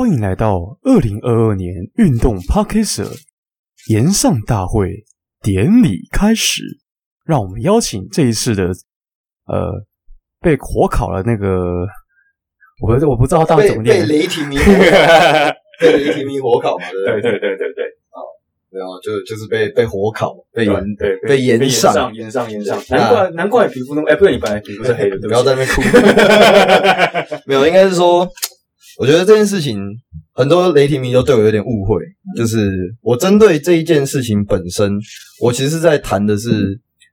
欢迎来到二零二二年运动 Podcast 炎上大会典礼开始。让我们邀请这一次的呃被火烤了那个，我我不知道当时怎么念，被雷霆迷火 被雷霆迷火烤嘛？对对对对对对。然后就就是被被火烤，被炎对被炎上炎上炎上，难怪难怪皮肤那么哎，不是你本来皮肤是黑的，不要在那边哭。没有，应该是说，我觉得这件事情很多雷霆迷都对我有点误会，就是我针对这一件事情本身，我其实是在谈的是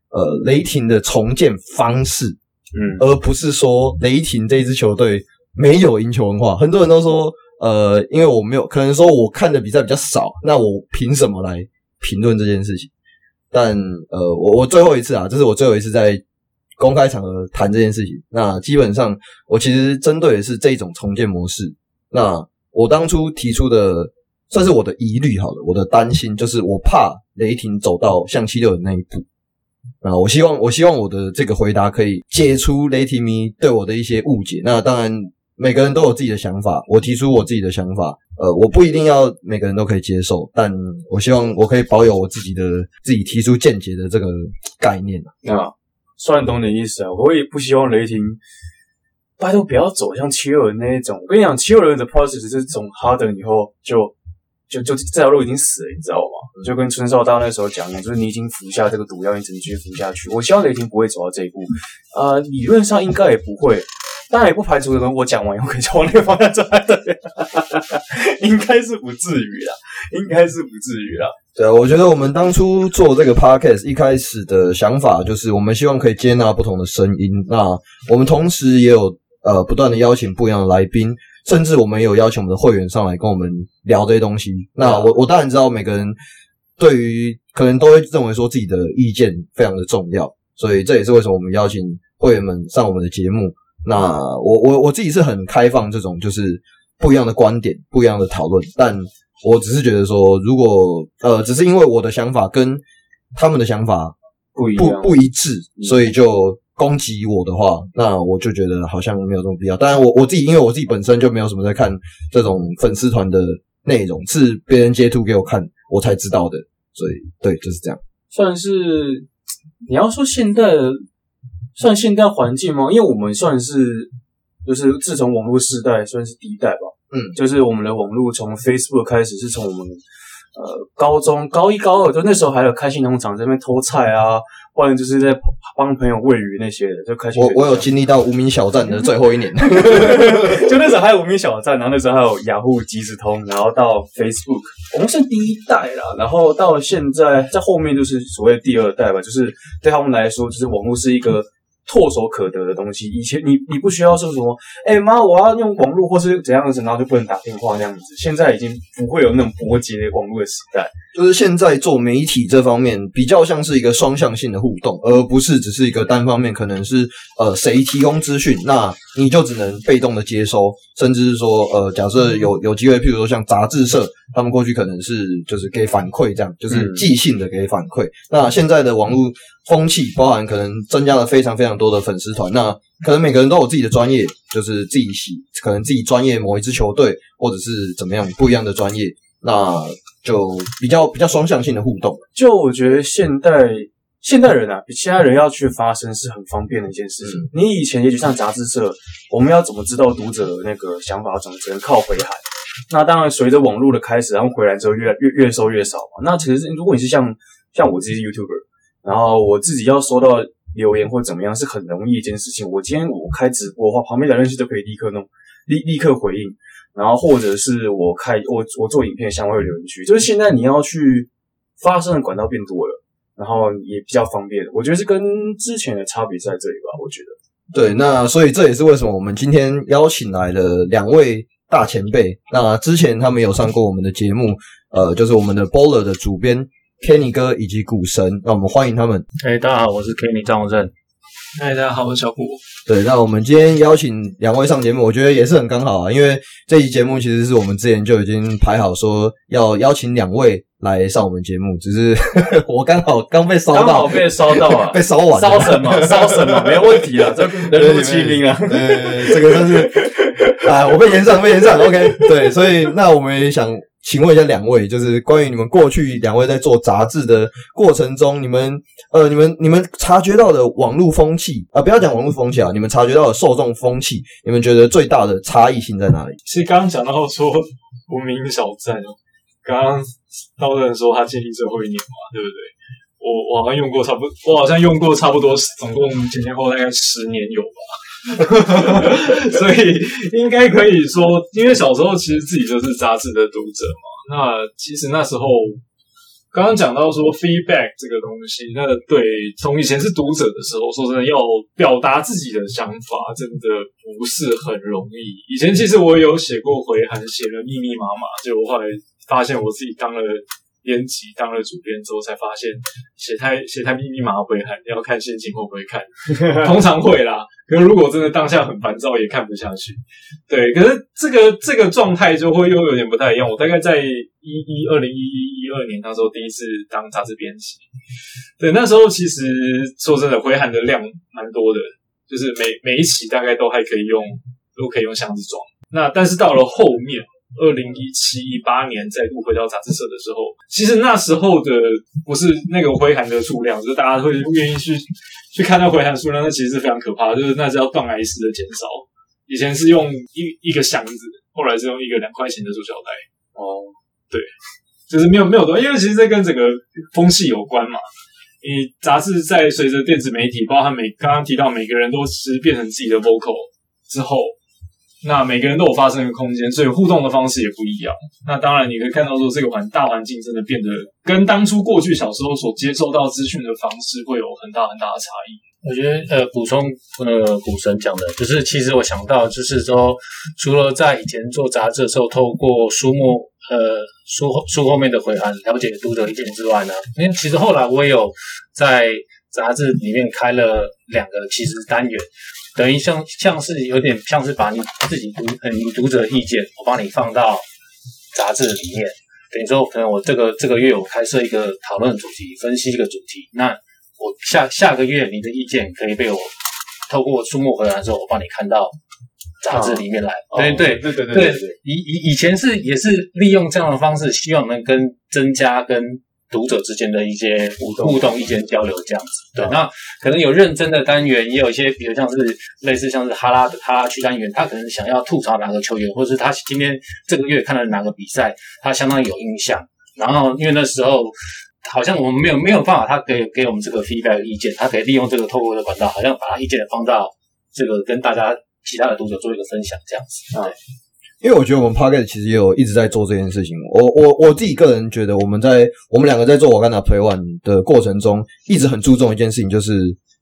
呃雷霆的重建方式，嗯，而不是说雷霆这一支球队没有赢球文化。很多人都说。呃，因为我没有可能说我看的比赛比较少，那我凭什么来评论这件事情？但呃，我我最后一次啊，这是我最后一次在公开场合谈这件事情。那基本上，我其实针对的是这种重建模式。那我当初提出的算是我的疑虑好了，我的担心就是我怕雷霆走到像七六人那一步。啊，我希望我希望我的这个回答可以解除雷霆迷对我的一些误解。那当然。每个人都有自己的想法，我提出我自己的想法，呃，我不一定要每个人都可以接受，但我希望我可以保有我自己的自己提出见解的这个概念啊。算懂你意思啊，我也不希望雷霆，拜托不要走向七六人那一种。我跟你讲，七六人的 process 是从哈登以后就就就这条路已经死了，你知道吗？就跟春少大那时候讲的，就是你已经服下这个毒药，你只能继续服下去。我希望雷霆不会走到这一步，呃，理论上应该也不会。当然也不排除，可能我讲完以后可以往那个方向走，对，应该是不至于啦，应该是不至于啦。对啊，我觉得我们当初做这个 podcast 一开始的想法就是，我们希望可以接纳不同的声音。那我们同时也有呃不断的邀请不一样的来宾，甚至我们也有邀请我们的会员上来跟我们聊这些东西。那我我当然知道每个人对于可能都会认为说自己的意见非常的重要，所以这也是为什么我们邀请会员们上我们的节目。那我我我自己是很开放这种就是不一样的观点、不一样的讨论，但我只是觉得说，如果呃，只是因为我的想法跟他们的想法不一不不一致，所以就攻击我的话，那我就觉得好像没有这种必要。当然，我我自己因为我自己本身就没有什么在看这种粉丝团的内容，是别人截图给我看我才知道的，所以对，就是这样。算是你要说现在的。算现代环境吗？因为我们算是，就是自从网络时代算是第一代吧。嗯，就是我们的网络从 Facebook 开始，是从我们呃高中高一高二，就那时候还有开心农场在那边偷菜啊，或者就是在帮朋友喂鱼那些的，就开心。我我有经历到无名小站的最后一年，就那时候还有无名小站，然后那时候还有雅虎即时通，然后到 Facebook，我们是第一代啦，然后到现在在后面就是所谓第二代吧，就是对他们来说，就是网络是一个。唾手可得的东西，以前你你不需要说什么，哎、欸、妈，我要用网络或是怎样子，然后就不能打电话那样子。现在已经不会有那种拨接网络的时代，就是现在做媒体这方面比较像是一个双向性的互动，而不是只是一个单方面，可能是呃谁提供资讯，那你就只能被动的接收，甚至是说呃假设有有机会，譬如说像杂志社，他们过去可能是就是给反馈这样，就是即兴的给反馈。嗯、那现在的网络。风气包含可能增加了非常非常多的粉丝团，那可能每个人都有自己的专业，就是自己喜，可能自己专业某一支球队或者是怎么样不一样的专业，那就比较比较双向性的互动。就我觉得现代现代人啊，比其他人要去发声是很方便的一件事情。嗯、你以前也许像杂志社，我们要怎么知道读者的那个想法，怎么只能靠回函。那当然随着网络的开始，然后回来之后越来越越收越少嘛。那其实如果你是像像我自己是 YouTuber。然后我自己要收到留言或怎么样是很容易一件事情。我今天我开直播的话，旁边的人就可以立刻弄立立刻回应。然后或者是我开我我做影片相关的留言区，就是现在你要去发声的管道变多了，然后也比较方便。我觉得是跟之前的差别在这里吧。我觉得对，那所以这也是为什么我们今天邀请来了两位大前辈。那之前他们有上过我们的节目，呃，就是我们的 Baller 的主编。Kenny 哥以及股神，让我们欢迎他们。哎，大家好，我是 Kenny 张荣正。嗨，大家好，我是小果。对，那我们今天邀请两位上节目，我觉得也是很刚好啊，因为这期节目其实是我们之前就已经排好说要邀请两位来上我们节目，只是呵 呵我刚好刚被烧到，刚好被烧到啊，被烧完，烧什么？烧什么？没有问题啊，这人如其名啊，呃，这个真是啊，我被延上，被延上，OK，对，所以那我们也想。请问一下两位，就是关于你们过去两位在做杂志的过程中，你们呃，你们你们察觉到的网络风气啊、不要讲网络风气啊，你们察觉到的受众风气，你们觉得最大的差异性在哪里？其实刚刚讲到说无名小站，刚刚刀的人说他建立最后一年嘛，对不对？我我好像用过差不多，我好像用过差不多，总共前前后后大概十年有吧。所以应该可以说，因为小时候其实自己就是杂志的读者嘛。那其实那时候刚刚讲到说 feedback 这个东西，那对从以前是读者的时候，说真的要表达自己的想法，真的不是很容易。以前其实我有写过回函，写了密密麻麻，结果后来发现我自己当了。编辑当了主编之后，才发现写太写太密密麻麻回函，要看心情会不会看。通常会啦，可是如果真的当下很烦躁，也看不下去。对，可是这个这个状态就会又有点不太一样。我大概在一一二零一一一二年那时候第一次当杂志编辑，对，那时候其实说真的，回函的量蛮多的，就是每每一期大概都还可以用，都可以用箱子装。那但是到了后面。二零一七一八年再度回到杂志社的时候，其实那时候的不是那个回函的数量，就是大家会愿意去去看到回函数量，那其实是非常可怕的，就是那是要断崖式的减少。以前是用一一个箱子，后来是用一个两块钱的塑胶袋。哦，对，就是没有没有多，因为其实这跟整个风气有关嘛。你杂志在随着电子媒体，包括每刚刚提到每个人都是变成自己的 vocal 之后。那每个人都有发声的空间，所以互动的方式也不一样。那当然，你可以看到说，这个环大环境真的变得跟当初过去小时候所接受到资讯的方式会有很大很大的差异。我觉得，呃，补充那个股神讲的，就是其实我想到，就是说，除了在以前做杂志的时候，透过书目，呃，书书后面的回函了解读者意见之外呢，因为其实后来我也有在杂志里面开了两个其实单元。等于像像是有点像是把你自己读呃你读者的意见，我帮你放到杂志里面。等于说，可能我这个这个月我开设一个讨论主题，分析这个主题。那我下下个月你的意见可以被我透过书目回来的时候，我帮你看到杂志里面来。哦、对对对对对对。以以以前是也是利用这样的方式，希望能跟增加跟。读者之间的一些互动、互动、意见交流这样子，对。嗯、那可能有认真的单元，也有一些，比如像是类似像是哈拉的哈拉区单元，他可能想要吐槽哪个球员，或者是他今天这个月看了哪个比赛，他相当有印象。然后因为那时候好像我们没有没有办法，他可以给我们这个 feedback 的意见，他可以利用这个透过的管道，好像把他意见放到这个跟大家其他的读者做一个分享这样子，对。因为我觉得我们 p o c k e t 其实也有一直在做这件事情。我我我自己个人觉得，我们在我们两个在做瓦甘达 Play One 的过程中，一直很注重一件事情，就是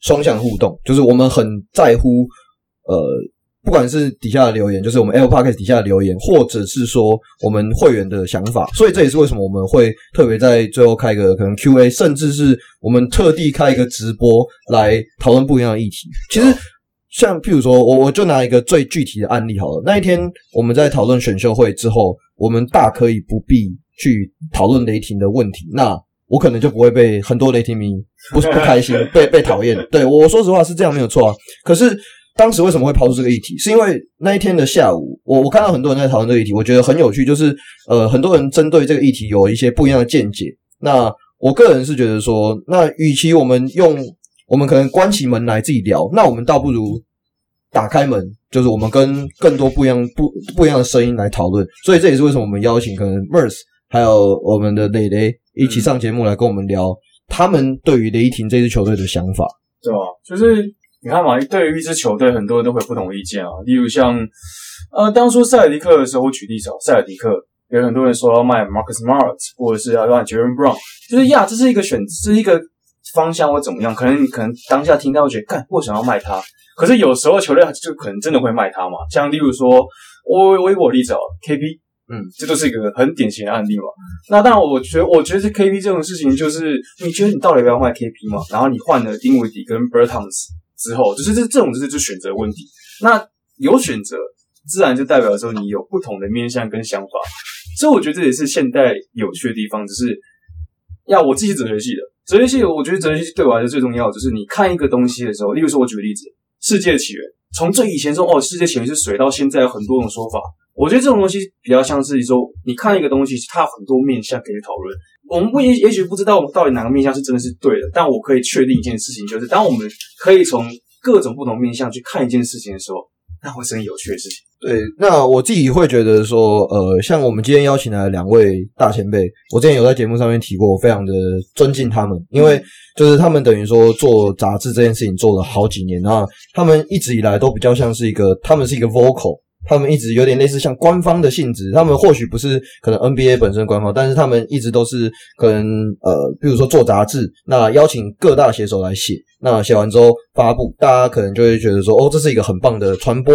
双向互动。就是我们很在乎，呃，不管是底下的留言，就是我们 Apple p o c k e t 底下的留言，或者是说我们会员的想法。所以这也是为什么我们会特别在最后开一个可能 QA，甚至是我们特地开一个直播来讨论不一样的议题。其实。像譬如说，我我就拿一个最具体的案例好了。那一天我们在讨论选秀会之后，我们大可以不必去讨论雷霆的问题，那我可能就不会被很多雷霆迷不不开心，被被讨厌。对，我说实话是这样没有错啊。可是当时为什么会抛出这个议题？是因为那一天的下午，我我看到很多人在讨论这个议题，我觉得很有趣，就是呃很多人针对这个议题有一些不一样的见解。那我个人是觉得说，那与其我们用我们可能关起门来自己聊，那我们倒不如打开门，就是我们跟更多不一样、不不一样的声音来讨论。所以这也是为什么我们邀请可能 Merce 还有我们的磊磊一起上节目来跟我们聊、他们对于雷霆这支球队的想法，对吧？就是你看嘛，对于一支球队，很多人都会有不同意见啊。例如像呃，当初塞尔迪克的时候，我举例子，塞尔迪克有很多人说要卖 Marcus Smart，或者是要让 Jaylen Brown，就是呀，这是一个选，这是一个。方向或怎么样？可能你可能当下听到会觉得，干，为什么要卖他？可是有时候球队就可能真的会卖他嘛。像例如说，我我举个例子哦，KP，嗯，这就是一个很典型的案例嘛。那当然，我觉得我觉得 KP 这种事情，就是你觉得你到底要不要卖 KP 嘛？然后你换了丁威迪跟 Bertans 之后，就是这这种就是就选择问题。那有选择，自然就代表说你有不同的面向跟想法。所以我觉得这也是现代有趣的地方，只是要我自己哲学系的哲学系，我觉得哲学系对我来说最重要就是你看一个东西的时候，例如说我举个例子，世界起源，从这以前说哦，世界起源是水，到现在有很多种说法。我觉得这种东西比较像是说，你看一个东西，它有很多面向可以讨论。我们不也也许不知道我们到底哪个面向是真的是对的，但我可以确定一件事情，就是当我们可以从各种不同面向去看一件事情的时候，那会是很有趣的事情。对，那我自己会觉得说，呃，像我们今天邀请来的两位大前辈，我之前有在节目上面提过，我非常的尊敬他们，因为就是他们等于说做杂志这件事情做了好几年，然后他们一直以来都比较像是一个，他们是一个 vocal。他们一直有点类似像官方的性质，他们或许不是可能 NBA 本身官方，但是他们一直都是可能呃，比如说做杂志，那邀请各大写手来写，那写完之后发布，大家可能就会觉得说，哦，这是一个很棒的传播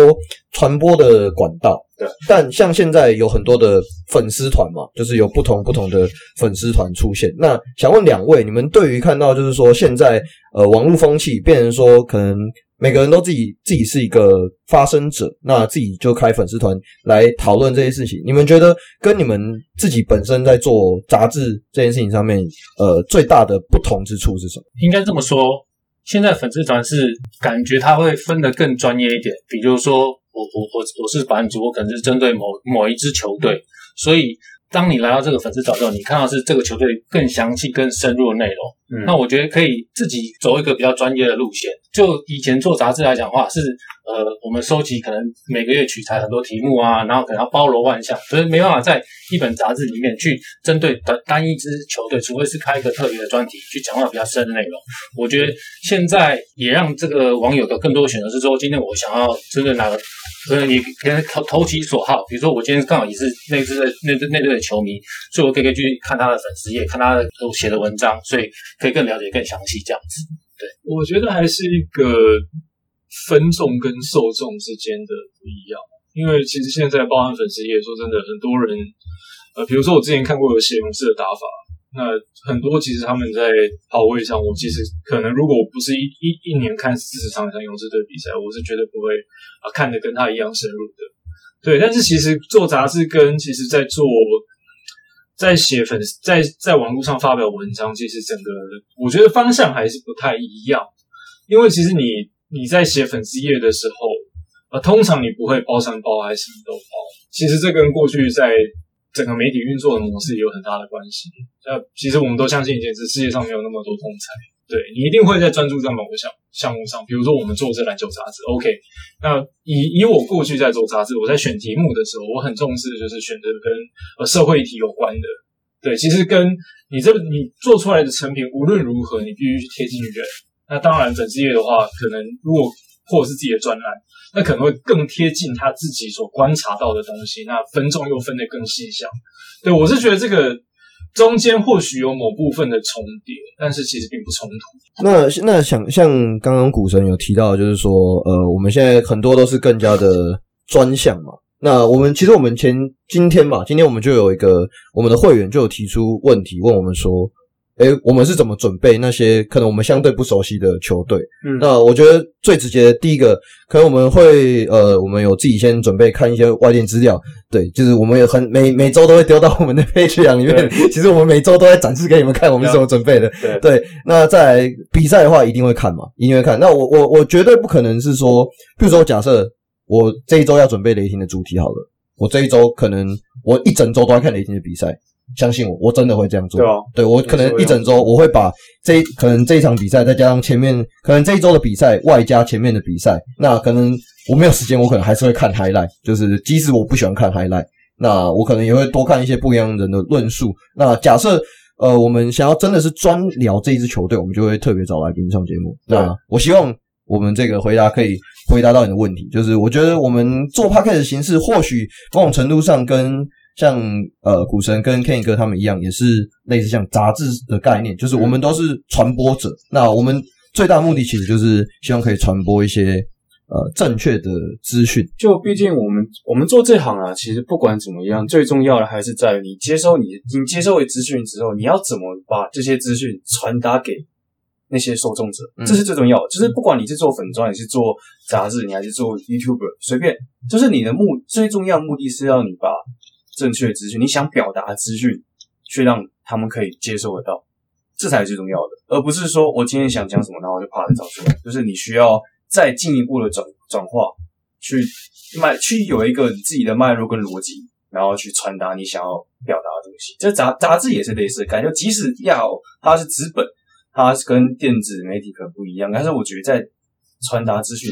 传播的管道。对，但像现在有很多的粉丝团嘛，就是有不同不同的粉丝团出现。那想问两位，你们对于看到就是说现在呃网络风气变成说可能。每个人都自己自己是一个发声者，那自己就开粉丝团来讨论这些事情。你们觉得跟你们自己本身在做杂志这件事情上面，呃，最大的不同之处是什么？应该这么说，现在粉丝团是感觉他会分得更专业一点。比如说，我我我我是版主，我可能是针对某某一支球队，所以。当你来到这个粉丝团之后，你看到是这个球队更详细、更深入的内容。那我觉得可以自己走一个比较专业的路线。就以前做杂志来讲的话，是呃，我们收集可能每个月取材很多题目啊，然后可能要包罗万象，所以没办法在一本杂志里面去针对单单一支球队，除非是开一个特别的专题去讲到比较深的内容。我觉得现在也让这个网友有更多的选择，是说今天我想要针对哪个。所以你可以投投其所好，比如说我今天刚好也是那支的那支那队的球迷，所以我可以可以去看他的粉丝页，看他的写的文章，所以可以更了解更详细这样子。对，我觉得还是一个分众跟受众之间的不一样，因为其实现在包含粉丝也，说真的，很多人呃，比如说我之前看过有写勇士的打法。那很多其实他们在跑位上，我其实可能如果我不是一一一年看四十场像勇士队比赛，我是绝对不会啊看得跟他一样深入的。对，但是其实做杂志跟其实在做在写粉丝在在网络上发表文章，其实整个我觉得方向还是不太一样。因为其实你你在写粉丝页的时候，呃，通常你不会包山包还什么都包。其实这跟过去在整个媒体运作的模式有很大的关系。那其实我们都相信一件事：世界上没有那么多通才。对，你一定会在专注在某个项项目上。比如说我们做这篮球杂志，OK。那以以我过去在做杂志，我在选题目的时候，我很重视的就是选择跟呃社会议题有关的。对，其实跟你这你做出来的成品无论如何，你必须贴近人。那当然，粉丝页的话，可能如果或者是自己的专栏。那可能会更贴近他自己所观察到的东西，那分众又分得更细小。对，我是觉得这个中间或许有某部分的重叠，但是其实并不冲突。那那想像刚刚股神有提到，就是说，呃，我们现在很多都是更加的专项嘛。那我们其实我们前今天吧，今天我们就有一个我们的会员就有提出问题问我们说。诶，我们是怎么准备那些可能我们相对不熟悉的球队？嗯，那我觉得最直接的第一个，可能我们会呃，我们有自己先准备看一些外电资料，对，就是我们也很每每周都会丢到我们的 Patreon 里面。其实我们每周都在展示给你们看，我们是怎么准备的。对，对，那在比赛的话，一定会看嘛，一定会看。那我我我绝对不可能是说，比如说假设我这一周要准备雷霆的主题好了，我这一周可能我一整周都在看雷霆的比赛。相信我，我真的会这样做。对啊，对，我可能一整周我会把这可能这一场比赛，再加上前面可能这一周的比赛，外加前面的比赛，那可能我没有时间，我可能还是会看 highlight。就是即使我不喜欢看 highlight，那我可能也会多看一些不一样人的论述。那假设呃，我们想要真的是专聊这一支球队，我们就会特别找来宾上节目。那我希望我们这个回答可以回答到你的问题。就是我觉得我们做 podcast 的形式，或许某种程度上跟像呃，股神跟 Kenny 哥他们一样，也是类似像杂志的概念，就是我们都是传播者。那我们最大的目的其实就是希望可以传播一些呃正确的资讯。就毕竟我们我们做这行啊，其实不管怎么样，最重要的还是在于你接收你你接收为资讯之后，你要怎么把这些资讯传达给那些受众者，这是最重要的。就是不管你是做粉专，你是做杂志，你还是做 YouTuber，随便，就是你的目最重要的目的是要你把正确的资讯，你想表达的资讯，去让他们可以接受得到，这才是最重要的，而不是说我今天想讲什么，然后就啪的找出来。就是你需要再进一步的转转化，去脉去有一个你自己的脉络跟逻辑，然后去传达你想要表达的东西。这杂杂志也是类似的感觉，即使要它是纸本。它是跟电子媒体可不一样，但是我觉得在传达资讯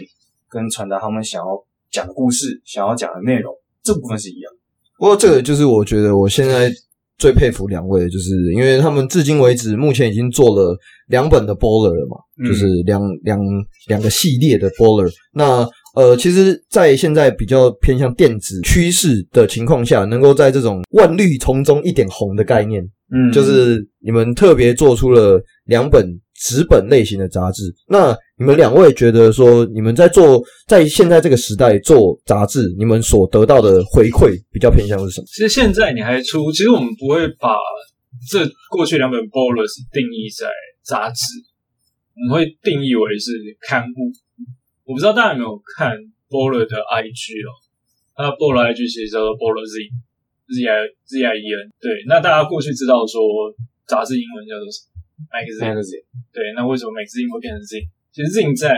跟传达他们想要讲故事、想要讲的内容这部分是一样。不过这个就是我觉得我现在最佩服两位，就是因为他们至今为止目前已经做了两本的 Baller 了嘛，嗯、就是两两两个系列的 Baller。那呃，其实，在现在比较偏向电子趋势的情况下，能够在这种万绿丛中一点红的概念。嗯，就是你们特别做出了两本纸本类型的杂志。那你们两位觉得说，你们在做在现在这个时代做杂志，你们所得到的回馈比较偏向是什么？其实现在你还出，其实我们不会把这过去两本 Ballers 定义在杂志，我们会定义为是刊物。我不知道大家有没有看 Baller 的 IG 哦，那 Baller IG 其实叫做 Baller Z。Z I Z I E N 对，那大家过去知道说杂志英文叫做什么？magazine。对，那为什么 magazine 会变成 Z？其实 Z 在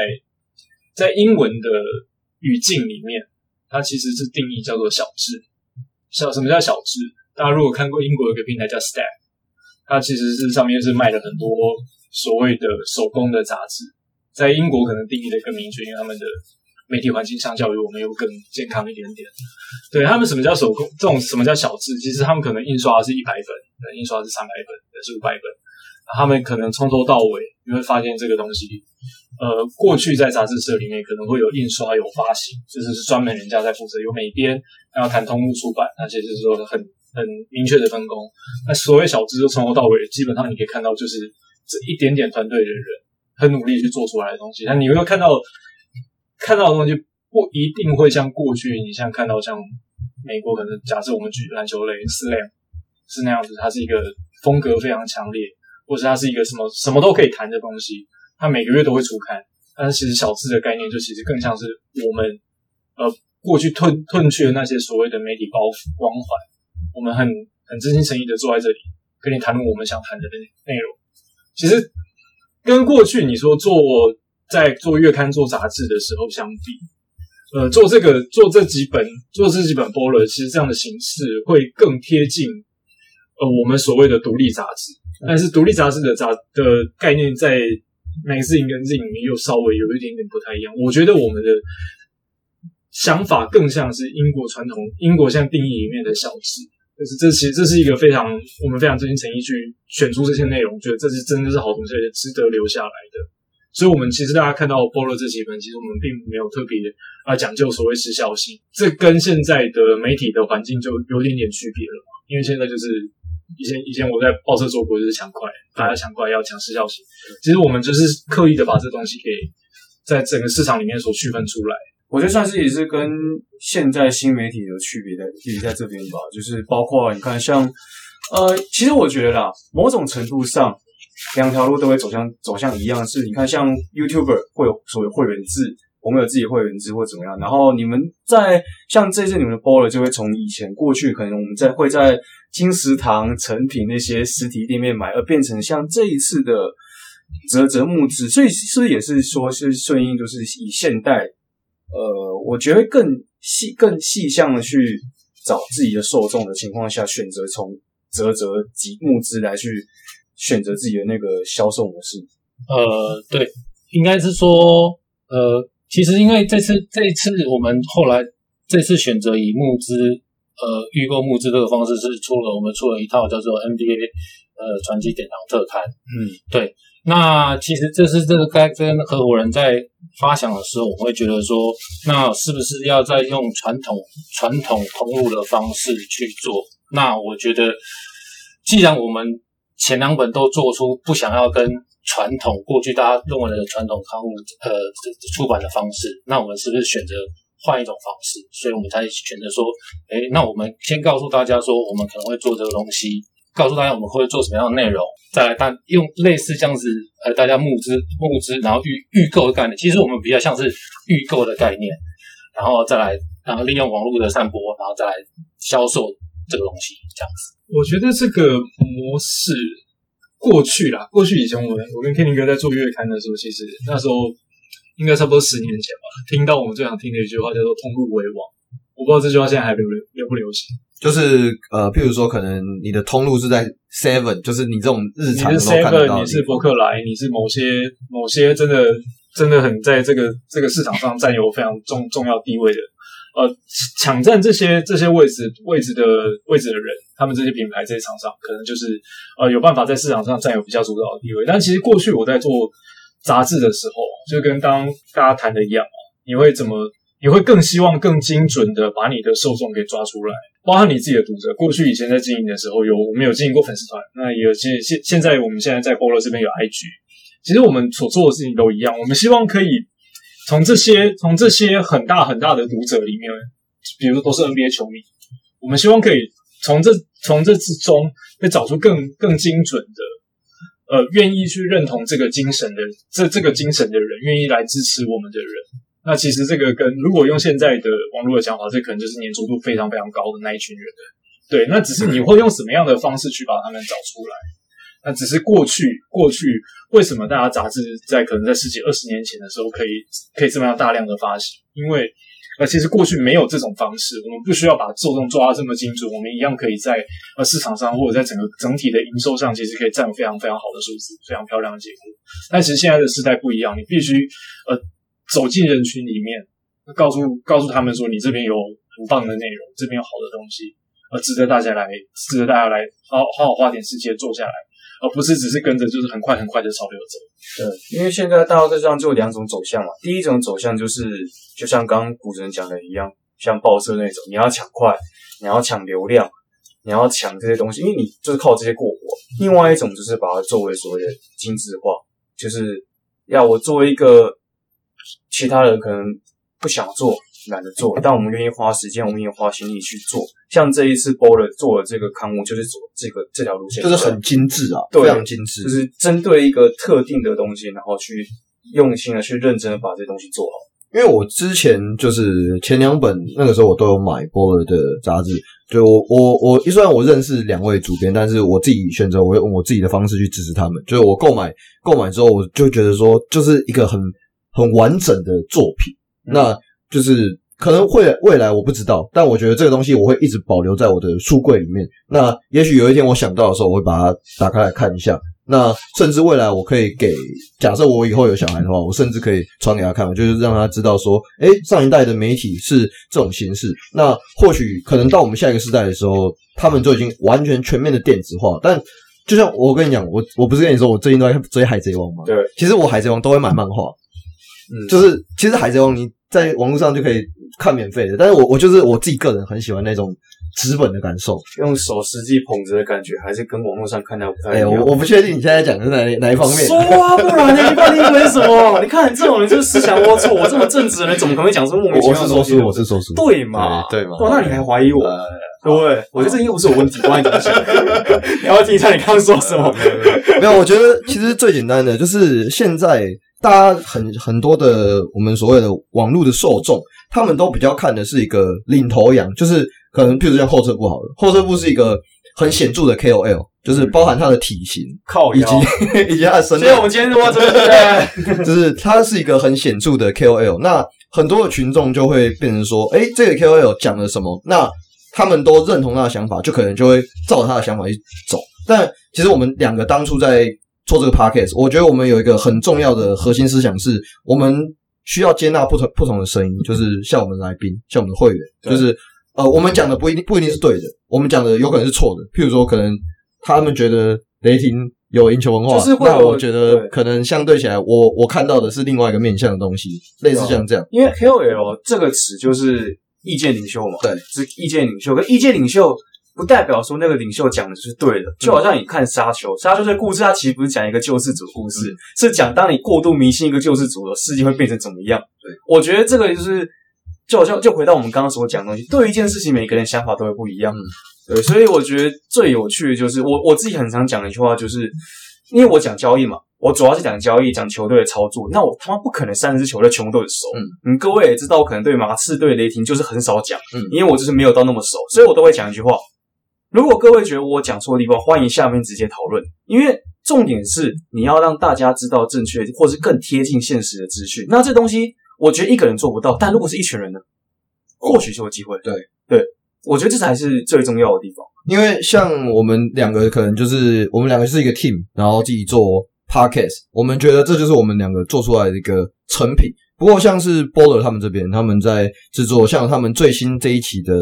在英文的语境里面，它其实是定义叫做小志。小什么叫小志？大家如果看过英国有个平台叫 Stack，它其实是上面是卖了很多所谓的手工的杂志，在英国可能定义的更明确，因为他们的。媒体环境相较于我们又更健康一点点。对，他们什么叫手工？这种什么叫小志？其实他们可能印刷是一百本，印刷是三百本，也是五百本。他们可能从头到尾，你会发现这个东西，呃，过去在杂志社里面可能会有印刷、有发行，就是专门人家在负责，有美编，然后谈通路出版，那些就是说很很明确的分工。那所谓小资，就从头到尾，基本上你可以看到，就是这一点点团队的人很努力去做出来的东西。那你会看到。看到的东西不一定会像过去，你像看到像美国可能假设我们举篮球类是那样是那样子，它是一个风格非常强烈，或者它是一个什么什么都可以谈的东西，它每个月都会出刊。但是其实小志的概念就其实更像是我们呃过去褪褪去的那些所谓的媒体包袱光环，我们很很真心诚意的坐在这里跟你谈论我们想谈的内内容。其实跟过去你说做。在做月刊、做杂志的时候相比，呃，做这个、做这几本、做这几本播了其实这样的形式会更贴近呃我们所谓的独立杂志。但是独立杂志的杂的概念在 Magazine 跟 Zine 里面又稍微有一点点不太一样。我觉得我们的想法更像是英国传统、英国像定义里面的小志，就是这其实这是一个非常我们非常真心诚意去选出这些内容，觉得这是真的是好东西，值得留下来的。所以，我们其实大家看到 Baller 这几本，其实我们并没有特别啊讲究所谓时效性，这跟现在的媒体的环境就有点点区别了嘛。因为现在就是以前以前我在报社做过，就是抢快，大家抢快要抢时效性。其实我们就是刻意的把这东西给在整个市场里面所区分出来。我觉得算是也是跟现在新媒体的区别的，也在这边吧。就是包括你看，像呃，其实我觉得啦，某种程度上。两条路都会走向走向一样，是你看，像 YouTuber 会有所谓会员制，我们有自己会员制或怎么样。然后你们在像这次你们的 Baller 就会从以前过去，可能我们在会在金石堂、诚品那些实体店面买，而变成像这一次的啧啧募资。所以是不是也是说是顺应，就是以现代，呃，我觉得更细、更细项的去找自己的受众的情况下，选择从啧啧及木资来去。选择自己的那个销售模式，呃，对，应该是说，呃，其实因为这次这一次我们后来这次选择以募资，呃，预购募资这个方式是出了我们出了一套叫做 NBA 呃传奇典藏特刊，嗯，对，那其实这是这个该跟合伙人在发想的时候，我会觉得说，那是不是要再用传统传统通路的方式去做？那我觉得，既然我们前两本都做出不想要跟传统过去大家认为的传统刊物呃出版的方式，那我们是不是选择换一种方式？所以我们才选择说，诶，那我们先告诉大家说，我们可能会做这个东西。告诉大家我们会做什么样的内容，再来大用类似这样子呃大家募资募资，然后预预购的概念，其实我们比较像是预购的概念，然后再来然后利用网络的散播，然后再来销售这个东西这样子。我觉得这个模式过去啦，过去以前我们我跟 Kenny 哥在做月刊的时候，其实那时候应该差不多十年前吧，听到我们最想听的一句话叫做“通路为王”，我不知道这句话现在还流流流不流行。就是呃，譬如说，可能你的通路是在 Seven，就是你这种日常的你是 Seven，你是博客来，你是某些某些真的真的很在这个这个市场上占有非常重重要地位的，呃，抢占这些这些位置位置的位置的人，他们这些品牌这些厂商，可能就是呃有办法在市场上占有比较主导的地位。但其实过去我在做杂志的时候，就跟刚大家谈的一样啊，你会怎么？你会更希望更精准的把你的受众给抓出来，包含你自己的读者。过去以前在经营的时候，有我们有经营过粉丝团，那也有现现现在我们现在在 BOLO 这边有 IG。其实我们所做的事情都一样，我们希望可以从这些从这些很大很大的读者里面，比如说都是 NBA 球迷，我们希望可以从这从这之中会找出更更精准的，呃，愿意去认同这个精神的这这个精神的人，愿意来支持我们的人。那其实这个跟如果用现在的网络的讲法，这可能就是粘着度非常非常高的那一群人的。对，那只是你会用什么样的方式去把他们找出来？那只是过去过去为什么大家杂志在可能在十几二十年前的时候可以可以这么样大量的发行？因为呃其实过去没有这种方式，我们不需要把受众抓得这么精准，我们一样可以在呃市场上或者在整个整体的营收上，其实可以占有非常非常好的数字，非常漂亮的结果。但其实现在的时代不一样，你必须呃。走进人群里面，告诉告诉他们说，你这边有很棒的内容，这边有好的东西，而值得大家来，值得大家来好好好花点时间坐下来，而不是只是跟着就是很快很快的潮流走。对，因为现在大家都这上，就两种走向嘛。第一种走向就是，就像刚刚古人讲的一样，像报社那种，你要抢快，你要抢流量，你要抢这些东西，因为你就是靠这些过活。另外一种就是把它作为所谓的精致化，就是要我作为一个。其他人可能不想做，懒得做，但我们愿意花时间，我们愿意花心力去做。像这一次 b o l e r 做的这个刊物，就是走这个这条路线，就是很精致啊，对，非常精致，就是针对一个特定的东西，然后去用心的去认真的把这东西做好。因为我之前就是前两本那个时候我都有买 b o l e r 的杂志，就我我我，虽然我认识两位主编，但是我自己选择我用我自己的方式去支持他们。就是我购买购买之后，我就觉得说，就是一个很。很完整的作品，那就是可能会未来我不知道，但我觉得这个东西我会一直保留在我的书柜里面。那也许有一天我想到的时候，我会把它打开来看一下。那甚至未来我可以给，假设我以后有小孩的话，我甚至可以传给他看，就是让他知道说，诶，上一代的媒体是这种形式。那或许可能到我们下一个时代的时候，他们就已经完全全面的电子化。但就像我跟你讲，我我不是跟你说我最近都在追海贼王吗？对，其实我海贼王都会买漫画。嗯，就是其实《海贼王》你在网络上就可以看免费的，但是我我就是我自己个人很喜欢那种纸本的感受，用手实际捧着的感觉，还是跟网络上看到不太一样。哎、欸，我我不确定你现在讲的是哪哪一方面。说啊，不然呢？你到底以为什么？你看你这种人就是思想龌龊，我这么正直的人怎么可能会讲出莫名其妙的东西？我是说书，我是说书，对嘛？对嘛？哇，那你还怀疑我？呃、对不对？我觉得这应该不是我问题，关你怎么想？你要听一下你刚刚说什么？没有，我觉得其实最简单的就是现在。大家很很多的我们所谓的网络的受众，他们都比较看的是一个领头羊，就是可能譬如像后撤步好了，后撤步是一个很显著的 KOL，就是包含他的体型，靠以及以及他的身材。所以我们今天说这个，就是他是一个很显著的 KOL，那很多的群众就会变成说，诶，这个 KOL 讲了什么？那他们都认同他的想法，就可能就会照他的想法去走。但其实我们两个当初在。做这个 podcast，我觉得我们有一个很重要的核心思想是，我们需要接纳不同不同的声音，就是像我们来宾，像我们的会员，就是呃，我们讲的不一定不一定是对的，我们讲的有可能是错的。譬如说，可能他们觉得雷霆有赢球文化，就是会那我觉得可能相对起来，我我看到的是另外一个面向的东西，类似像这样。因为 KOL 这个词就是意见领袖嘛，对，是意见领袖，跟意见领袖。不代表说那个领袖讲的就是对的，就好像你看沙丘《沙丘》，《沙丘》这个故事，它其实不是讲一个救世主的故事，嗯、是讲当你过度迷信一个救世主的世界会变成怎么样。对，我觉得这个就是，就好像就回到我们刚刚所讲的东西，对于一件事情，每个人想法都会不一样。嗯、对，所以我觉得最有趣的就是我我自己很常讲的一句话，就是因为我讲交易嘛，我主要是讲交易，讲球队的操作。那我他妈不可能三十支球队全部都很熟。嗯，各位也知道，我可能对马刺、对雷霆就是很少讲，嗯，因为我就是没有到那么熟，所以我都会讲一句话。如果各位觉得我讲错的地方，欢迎下面直接讨论，因为重点是你要让大家知道正确或是更贴近现实的资讯。那这东西我觉得一个人做不到，但如果是一群人呢，或许就有机会。对对。我觉得这才是最重要的地方，因为像我们两个可能就是我们两个是一个 team，然后自己做 podcast，我们觉得这就是我们两个做出来的一个成品。不过像是 Baller 他们这边，他们在制作像他们最新这一期的。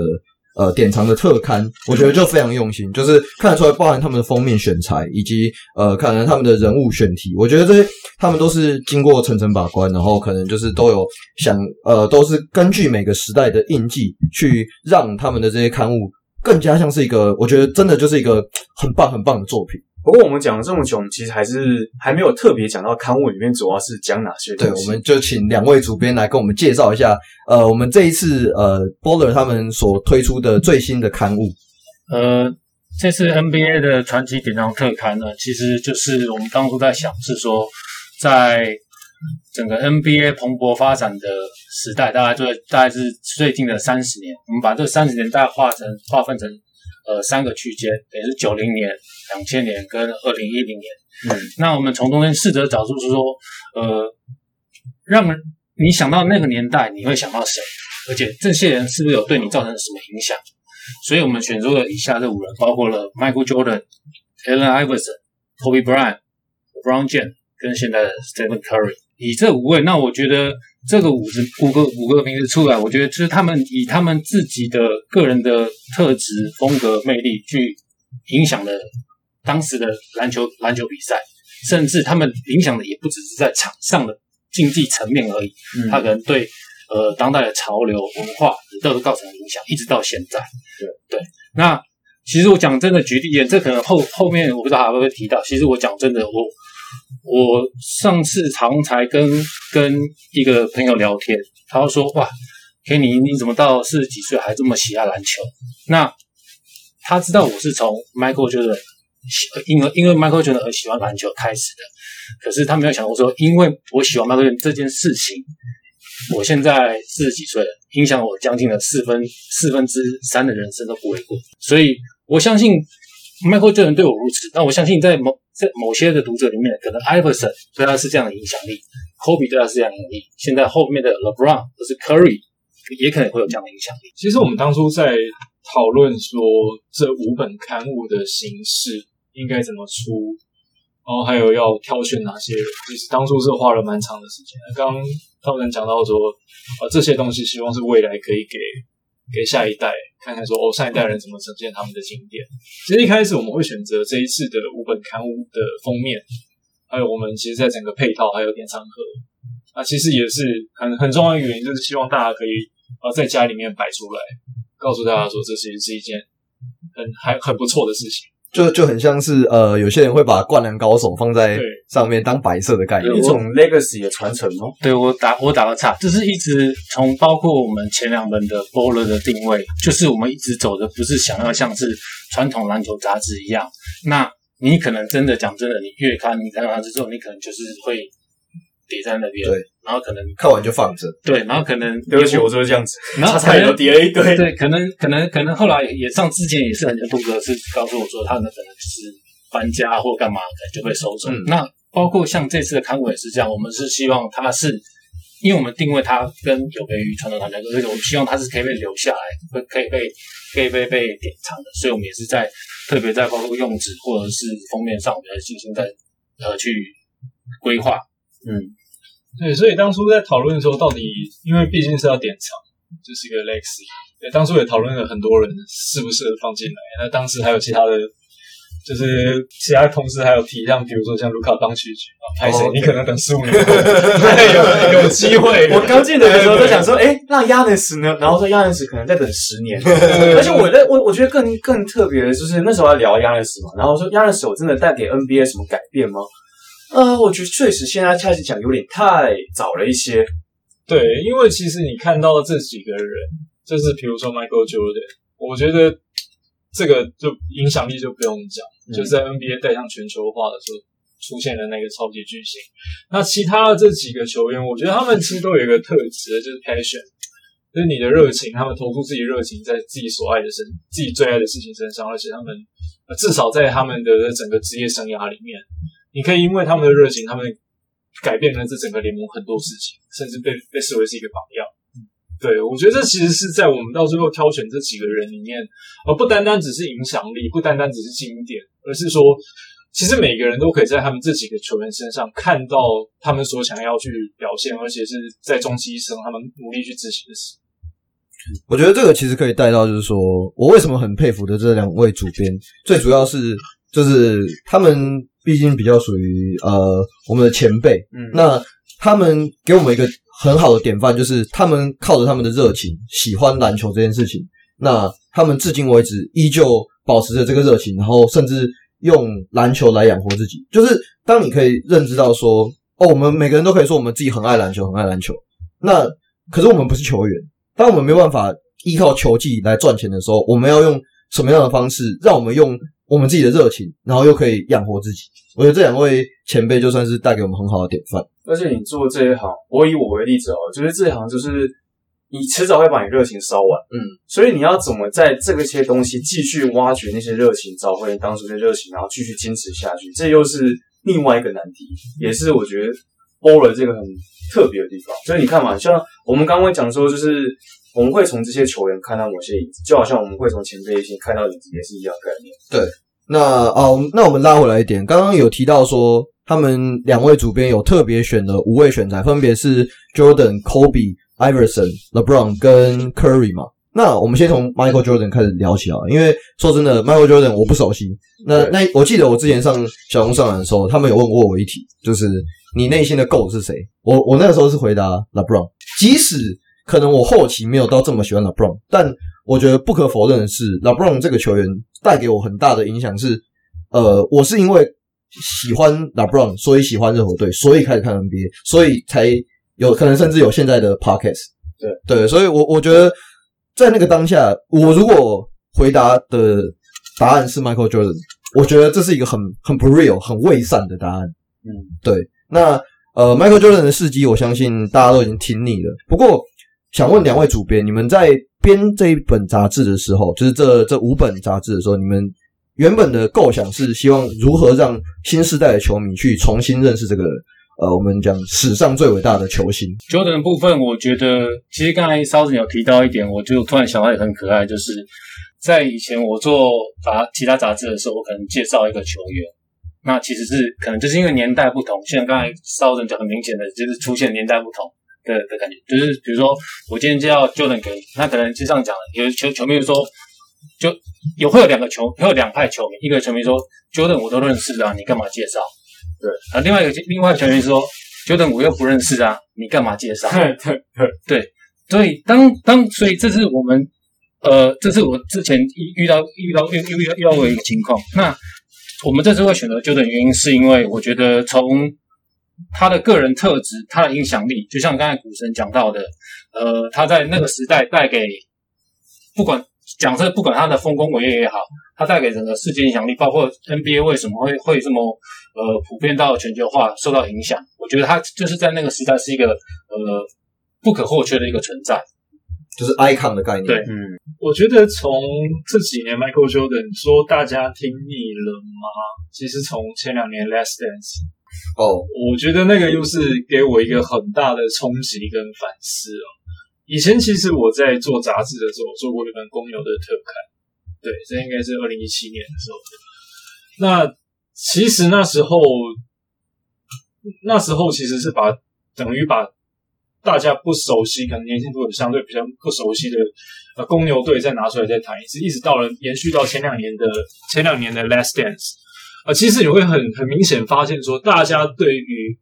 呃，典藏的特刊，我觉得就非常用心，就是看得出来，包含他们的封面选材，以及呃，可能他们的人物选题，我觉得这些他们都是经过层层把关，然后可能就是都有想，呃，都是根据每个时代的印记，去让他们的这些刊物更加像是一个，我觉得真的就是一个很棒很棒的作品。不过我们讲了这么久，我们其实还是还没有特别讲到刊物里面主要是讲哪些东西。对，我们就请两位主编来跟我们介绍一下，呃，我们这一次呃 b o l l e r 他们所推出的最新的刊物。呃，这次 NBA 的传奇典藏特刊呢，其实就是我们当初在想，是说在整个 NBA 蓬勃发展的时代，大概就大概是最近的三十年，我们把这三十年大概划成划分成。呃，三个区间，也是九零年、两千年跟二零一零年。嗯，那我们从中间试着找出是说，呃，让你想到那个年代，你会想到谁？而且这些人是不是有对你造成什么影响？所以我们选出了以下这五人，包括了 Michael Jordan、Allen Iverson、Kobe Bryant、LeBron James 跟现在的 Stephen Curry。以这五位，那我觉得。这个五十五个五个名字出来，我觉得就是他们以他们自己的个人的特质、风格、魅力去影响了当时的篮球篮球比赛，甚至他们影响的也不只是在场上的竞技层面而已，嗯、他可能对呃当代的潮流文化都有造成影响，一直到现在。对对，那其实我讲真的，举例，这可能后后面我不知道还会不会提到。其实我讲真的，我。我上次常才跟跟一个朋友聊天，他说：“哇，Kenny，你怎么到四十几岁还这么喜爱篮球？”那他知道我是从 Michael Jordan，因为因为 Michael Jordan 而喜欢篮球开始的。可是他没有想过说，因为我喜欢 Michael Jordan 这件事情，我现在四十几岁了，影响我将近了四分四分之三的人生都不为过。所以我相信 Michael Jordan 对我如此，那我相信在某。在某些的读者里面，可能 Iverson 对他是这样的影响力，Kobe 对他是这样的影响力，现在后面的 LeBron 或是 Curry 也可能会有这样的影响力。其实我们当初在讨论说这五本刊物的形式应该怎么出，然后还有要挑选哪些，其实当初是花了蛮长的时间。刚刚他们讲到说，啊这些东西希望是未来可以给。给下一代看看说，说哦，上一代人怎么呈现他们的经典。其实一开始我们会选择这一次的五本刊物的封面，还有我们其实在整个配套还有典藏盒，那，其实也是很很重要的原因，就是希望大家可以呃在家里面摆出来，告诉大家说，这其实是一件很还很不错的事情。就就很像是呃，有些人会把灌篮高手放在上面当白色的概念，一种 legacy 的传承哦。对，我打我打个岔，就是一直从包括我们前两本的 Baller 的定位，就是我们一直走的不是想要像是传统篮球杂志一样。那你可能真的讲真的，你月刊你看完之后，你可能就是会。叠在那边，对，然后可能看完就放着，对，然后可能对不起，我就是这样子，然后 才有叠了一堆，对，可能可能可能后来也上之前也是很多读者是告诉我说，他们可能是搬家或干嘛，可能就会收走。嗯、那包括像这次的刊物也是这样，我们是希望它是，因为我们定位它跟有别于传统篮球，所以我们希望它是可以被留下来，会可以被可以被被典藏的，所以我们也是在特别在包括用纸或者是封面上，我们来进行在呃去规划，嗯。对，所以当初在讨论的时候，到底因为毕竟是要典藏，就是一个 legacy。对，当初也讨论了很多人适不适合放进来。那当时还有其他的，就是其他同事还有提，像比如说像卢卡当曲局啊，拍谁？你可能等十五年后 有有机会。我刚进来的时候就想说，哎，那亚历斯呢？然后说亚历斯可能再等十年。而且我在我我觉得更更特别的就是那时候要聊亚历斯嘛，然后说亚历斯我真的带给 NBA 什么改变吗？呃，我觉得确实现在开始讲有点太早了一些。对，因为其实你看到这几个人，就是比如说 Michael Jordan，我觉得这个就影响力就不用讲，嗯、就是在 NBA 带向全球化的时候出现的那个超级巨星。那其他的这几个球员，我觉得他们其实都有一个特质，就是 passion，就是你的热情，他们投出自己热情在自己所爱的身、自己最爱的事情身上，而且他们至少在他们的整个职业生涯里面，你可以因为他们的热情，他们改变了这整个联盟很多事情，甚至被被视为是一个榜样。对，我觉得这其实是在我们到最后挑选这几个人里面，而不单单只是影响力，不单单只是经典，而是说，其实每个人都可以在他们这几个球员身上看到他们所想要去表现，而且是在终其一生他们努力去执行的事。我觉得这个其实可以带到，就是说我为什么很佩服的这两位主编，最主要是就是他们毕竟比较属于呃我们的前辈，嗯，那他们给我们一个。很好的典范就是他们靠着他们的热情，喜欢篮球这件事情。那他们至今为止依旧保持着这个热情，然后甚至用篮球来养活自己。就是当你可以认知到说，哦，我们每个人都可以说我们自己很爱篮球，很爱篮球。那可是我们不是球员，当我们没办法依靠球技来赚钱的时候，我们要用什么样的方式，让我们用我们自己的热情，然后又可以养活自己？我觉得这两位前辈就算是带给我们很好的典范。而且你做这一行，我以我为例子哦，就是这一行就是你迟早会把你热情烧完，嗯，所以你要怎么在这个些东西继续挖掘那些热情，找回你当初的热情，然后继续坚持下去，这又是另外一个难题，也是我觉得 BOLER 这个很特别的地方。所以你看嘛，像我们刚刚讲说，就是我们会从这些球员看到某些影子，就好像我们会从前辈一些看到影子，也是一样概念。对，那哦，那我们拉回来一点，刚刚有提到说。他们两位主编有特别选的五位选材，分别是 Jordan、Kobe、Iverson、LeBron 跟 Curry 嘛。那我们先从 Michael Jordan 开始聊起啊，因为说真的，Michael Jordan 我不熟悉。那那我记得我之前上小红上篮的时候，他们有问过我一题，就是你内心的 GOAT 是谁？我我那个时候是回答 LeBron。即使可能我后期没有到这么喜欢 LeBron，但我觉得不可否认的是，LeBron 这个球员带给我很大的影响是，呃，我是因为。喜欢 LeBron，所以喜欢热火队，所以开始看 NBA，所以才有可能甚至有现在的 Podcast。对对，所以我我觉得在那个当下，我如果回答的答案是 Michael Jordan，我觉得这是一个很很不 real、很伪善的答案。嗯，对。那呃，Michael Jordan 的事迹，我相信大家都已经听腻了。不过，想问两位主编，你们在编这一本杂志的时候，就是这这五本杂志的时候，你们。原本的构想是希望如何让新时代的球迷去重新认识这个呃，我们讲史上最伟大的球星。乔丹的部分，我觉得其实刚才烧子有提到一点，我就突然想到也很可爱，就是在以前我做杂其他杂志的时候，我可能介绍一个球员，那其实是可能就是因为年代不同，像刚才烧子就很明显的就是出现年代不同的的感觉，就是比如说我今天就要 Jordan 给，那可能就像讲有球球迷说。就有会有两个球，会有两派球迷。一个球迷说：“Jordan 我都认识啊，你干嘛介绍？”对啊，另外一个另外一个球迷说：“Jordan 我又不认识啊，你干嘛介绍？”对对对，所以当当所以这是我们呃，这是我之前遇到遇到遇遇到遇到的一个情况。那我们这次会选择 Jordan 原因，是因为我觉得从他的个人特质、他的影响力，就像刚才股神讲到的，呃，他在那个时代带给不管。讲这不管他的丰功伟业也好，他带给整个世界影响力，包括 NBA 为什么会会这么呃普遍到全球化受到影响，我觉得他就是在那个时代是一个呃不可或缺的一个存在，就是 icon 的概念。对，嗯，我觉得从这几年 Michael Jordan 说大家听腻了吗？其实从前两年 Last Dance 哦，我觉得那个又是给我一个很大的冲击跟反思哦。以前其实我在做杂志的时候做过一本公牛的特刊，对，这应该是二零一七年的时候。那其实那时候，那时候其实是把等于把大家不熟悉，可能年轻朋友相对比较不熟悉的呃公牛队再拿出来再谈一次，一直到了延续到前两年的前两年的 Last Dance，呃，其实你会很很明显发现说，大家对于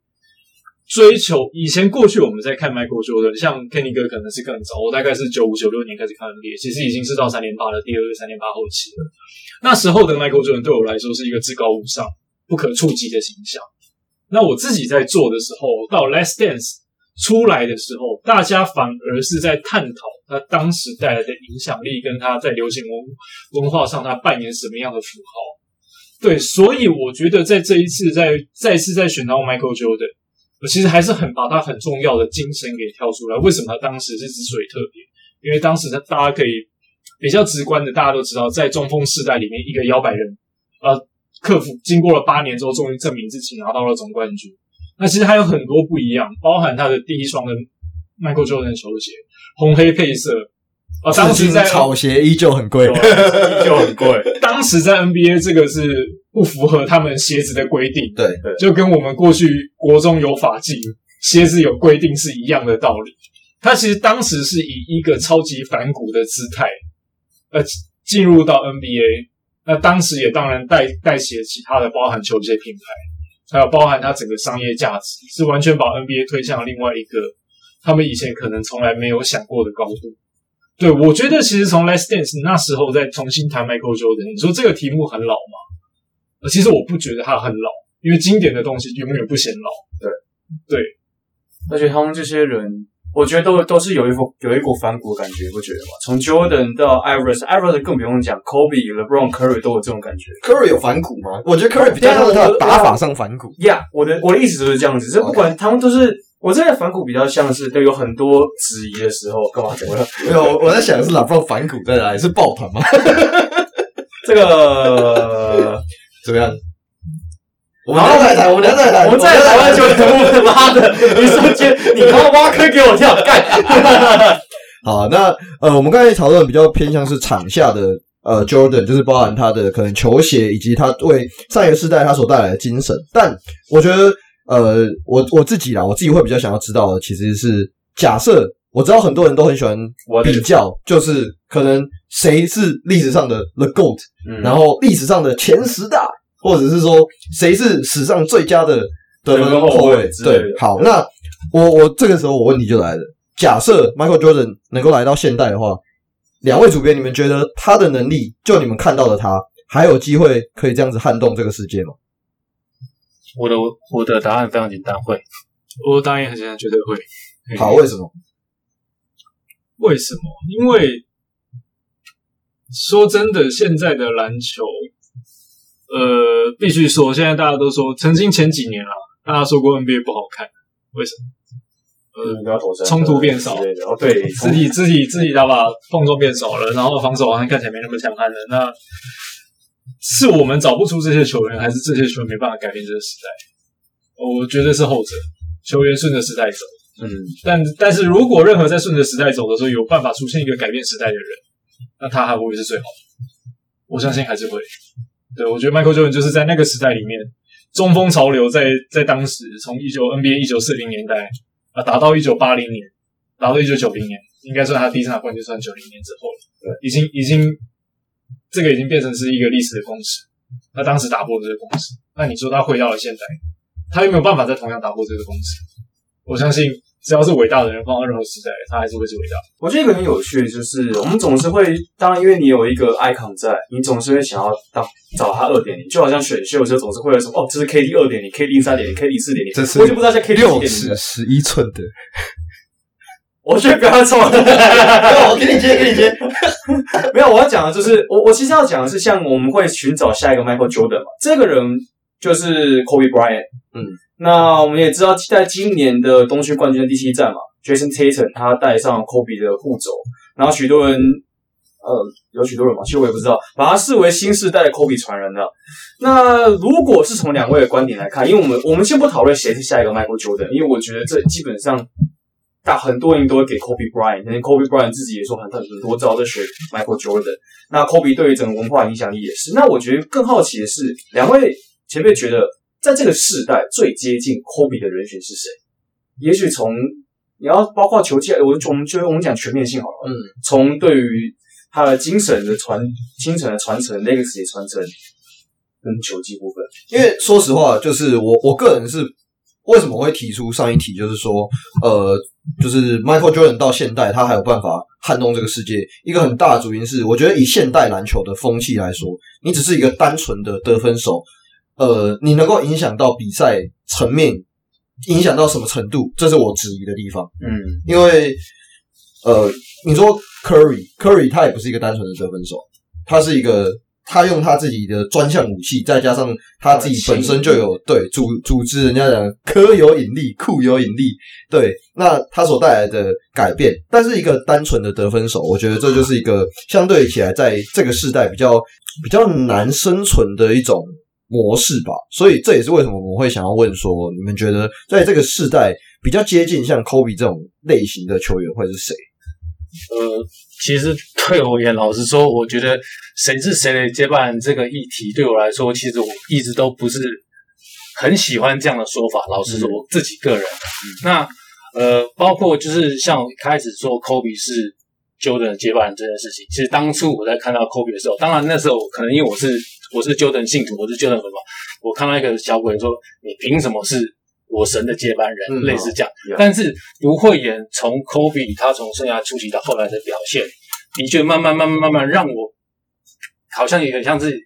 追求以前过去我们在看 Michael Jordan，像 Kenny 哥可能是更早，我大概是九五九六年开始看 NBA，其实已经是到三连霸的第二个三连霸后期了。那时候的 Michael Jordan 对我来说是一个至高无上、不可触及的形象。那我自己在做的时候，到 Last Dance，出来的时候，大家反而是在探讨他当时带来的影响力，跟他在流行文文化上他扮演什么样的符号。对，所以我觉得在这一次在再次在选到 Michael Jordan，我其实还是很把他很重要的精神给挑出来。为什么他当时是之所以特别？因为当时他大家可以比较直观的，大家都知道，在中锋世代里面，一个摇摆人，呃，克服经过了八年之后，终于证明自己拿到了总冠军。那其实还有很多不一样，包含他的第一双的 Michael Jordan 球鞋，红黑配色。啊，当时在草鞋依旧很贵，依旧很贵。当时在 NBA 这个是不符合他们鞋子的规定，对，对就跟我们过去国中有法禁，鞋子有规定是一样的道理。他其实当时是以一个超级反骨的姿态，呃，进入到 NBA。那当时也当然带带起了其他的，包含球鞋品牌，还有包含它整个商业价值，是完全把 NBA 推向了另外一个他们以前可能从来没有想过的高度。对，我觉得其实从《Last Dance》那时候再重新谈 Michael Jordan，你说这个题目很老吗？其实我不觉得它很老，因为经典的东西永远不显老。对对，而且他们这些人，我觉得都都是有一股有一股反骨的感觉，不觉得吗？从 Jordan 到 Iverson，Iverson 更不用讲，Kobe、LeBron、Curry 都有这种感觉。Curry 有反骨吗？我觉得 Curry 比较像是他的打法上反骨。呀，我的我的意思就是这样子，这不管他们都是。我这个反骨比较像是对有很多质疑的时候，干嘛怎么了？没有，我在想的是 LeBron 反骨在哪里？是抱团吗？这个 怎么样？我们在台，我们在台，我们在台湾就他妈的，你说这你他妈挖坑给我跳，干！好，那呃，我们刚才讨论比较偏向是场下的呃 Jordan，就是包含他的可能球鞋以及他为上一个世代他所带来的精神，但我觉得。呃，我我自己啦，我自己会比较想要知道的，其实是假设我知道很多人都很喜欢比较，就是可能谁是历史上的 The GOAT，嗯，然后历史上的前十大，或者是说谁是史上最佳的得分后卫。对，好，那我我这个时候我问题就来了，假设 Michael Jordan 能够来到现代的话，两位主编，你们觉得他的能力，就你们看到的他，还有机会可以这样子撼动这个世界吗？我的我的答案非常简单，会。我的答案也很简单，绝对会。好，为什么？为什么？因为说真的，现在的篮球，呃，必须说，现在大家都说，曾经前几年啊，大家说过 NBA 不好看，为什么？呃，冲突变少，哦，对，肢体肢体肢体打法碰撞变少了，然后防守好像看起来没那么强悍了，那。是我们找不出这些球员，还是这些球员没办法改变这个时代？我觉得是后者，球员顺着时代走。嗯，但但是如果任何在顺着时代走的时候有办法出现一个改变时代的人，那他还不会是最好的？我相信还是会。对，我觉得 Michael Jordan 就是在那个时代里面，中锋潮流在在当时从一九 NBA 一九四零年代啊打到一九八零年，打到一九九零年，应该算他第一次拿冠军，算九零年之后了。对，已经已经。这个已经变成是一个历史的公式，他当时打破了这个公式，那你说他回到了现代，他有没有办法再同样打破这个公式？我相信，只要是伟大的人放到任何时代，他还是会是伟大。我觉得一个很有趣的就是，我们总是会，当然因为你有一个 icon 在，你总是会想要当找他二点零，就好像选秀的时候总是会有什么哦，这是 KD 二点零，KD 三点零，KD 四点零，我就不知道像 KD 六尺十一寸的。我觉得不要错了，我给你接，给你接。没有，我要讲的就是，我我其实要讲的是，像我们会寻找下一个 Michael Jordan 嘛，这个人就是 Kobe Bryant。嗯，那我们也知道，在今年的东区冠军的第七战嘛，Jason Tatum 他带上 Kobe 的护肘，然后许多人，呃，有许多人嘛，其实我也不知道，把他视为新世代的 Kobe 传人了。那如果是从两位的观点来看，因为我们我们先不讨论谁是下一个 Michael Jordan，因为我觉得这基本上。但很多人都会给 Kobe Bryant，那 Kobe Bryant 自己也说很很多招在学 Michael Jordan。那 Kobe 对于整个文化影响力也是。那我觉得更好奇的是，两位前辈觉得在这个世代最接近 Kobe 的人选是谁？也许从你要包括球技，我我们就我们讲全面性好了。嗯，从对于他的精神的传、精神的传承、legacy 传承跟球技部分，因为说实话，就是我我个人是为什么会提出上一题，就是说，呃。就是 Michael Jordan 到现代，他还有办法撼动这个世界。一个很大的主因是，我觉得以现代篮球的风气来说，你只是一个单纯的得分手，呃，你能够影响到比赛层面影响到什么程度，这是我质疑的地方。嗯，因为呃，你说 Curry，Curry 他也不是一个单纯的得分手，他是一个。他用他自己的专项武器，再加上他自己本身就有对组组织，人家讲科有引力，库有引力，对，那他所带来的改变，但是一个单纯的得分手，我觉得这就是一个相对起来在这个世代比较比较难生存的一种模式吧。所以这也是为什么我会想要问说，你们觉得在这个世代比较接近像 Kobe 这种类型的球员会是谁？呃，其实对我而言，老实说，我觉得谁是谁的接班人这个议题，对我来说，其实我一直都不是很喜欢这样的说法。老实说，我自己个人，嗯、那呃，包括就是像我开始说科比是 Jordan 的接班人这件事情，其实当初我在看到科比的时候，当然那时候可能因为我是我是 Jordan 信徒，我是 Jordan 粉嘛，我看到一个小鬼说：“你凭什么是？”我神的接班人，嗯、类似这样，嗯、但是卢慧妍从 Kobe 他从生涯初期到后来的表现，的确慢慢慢慢慢慢让我好像也很像是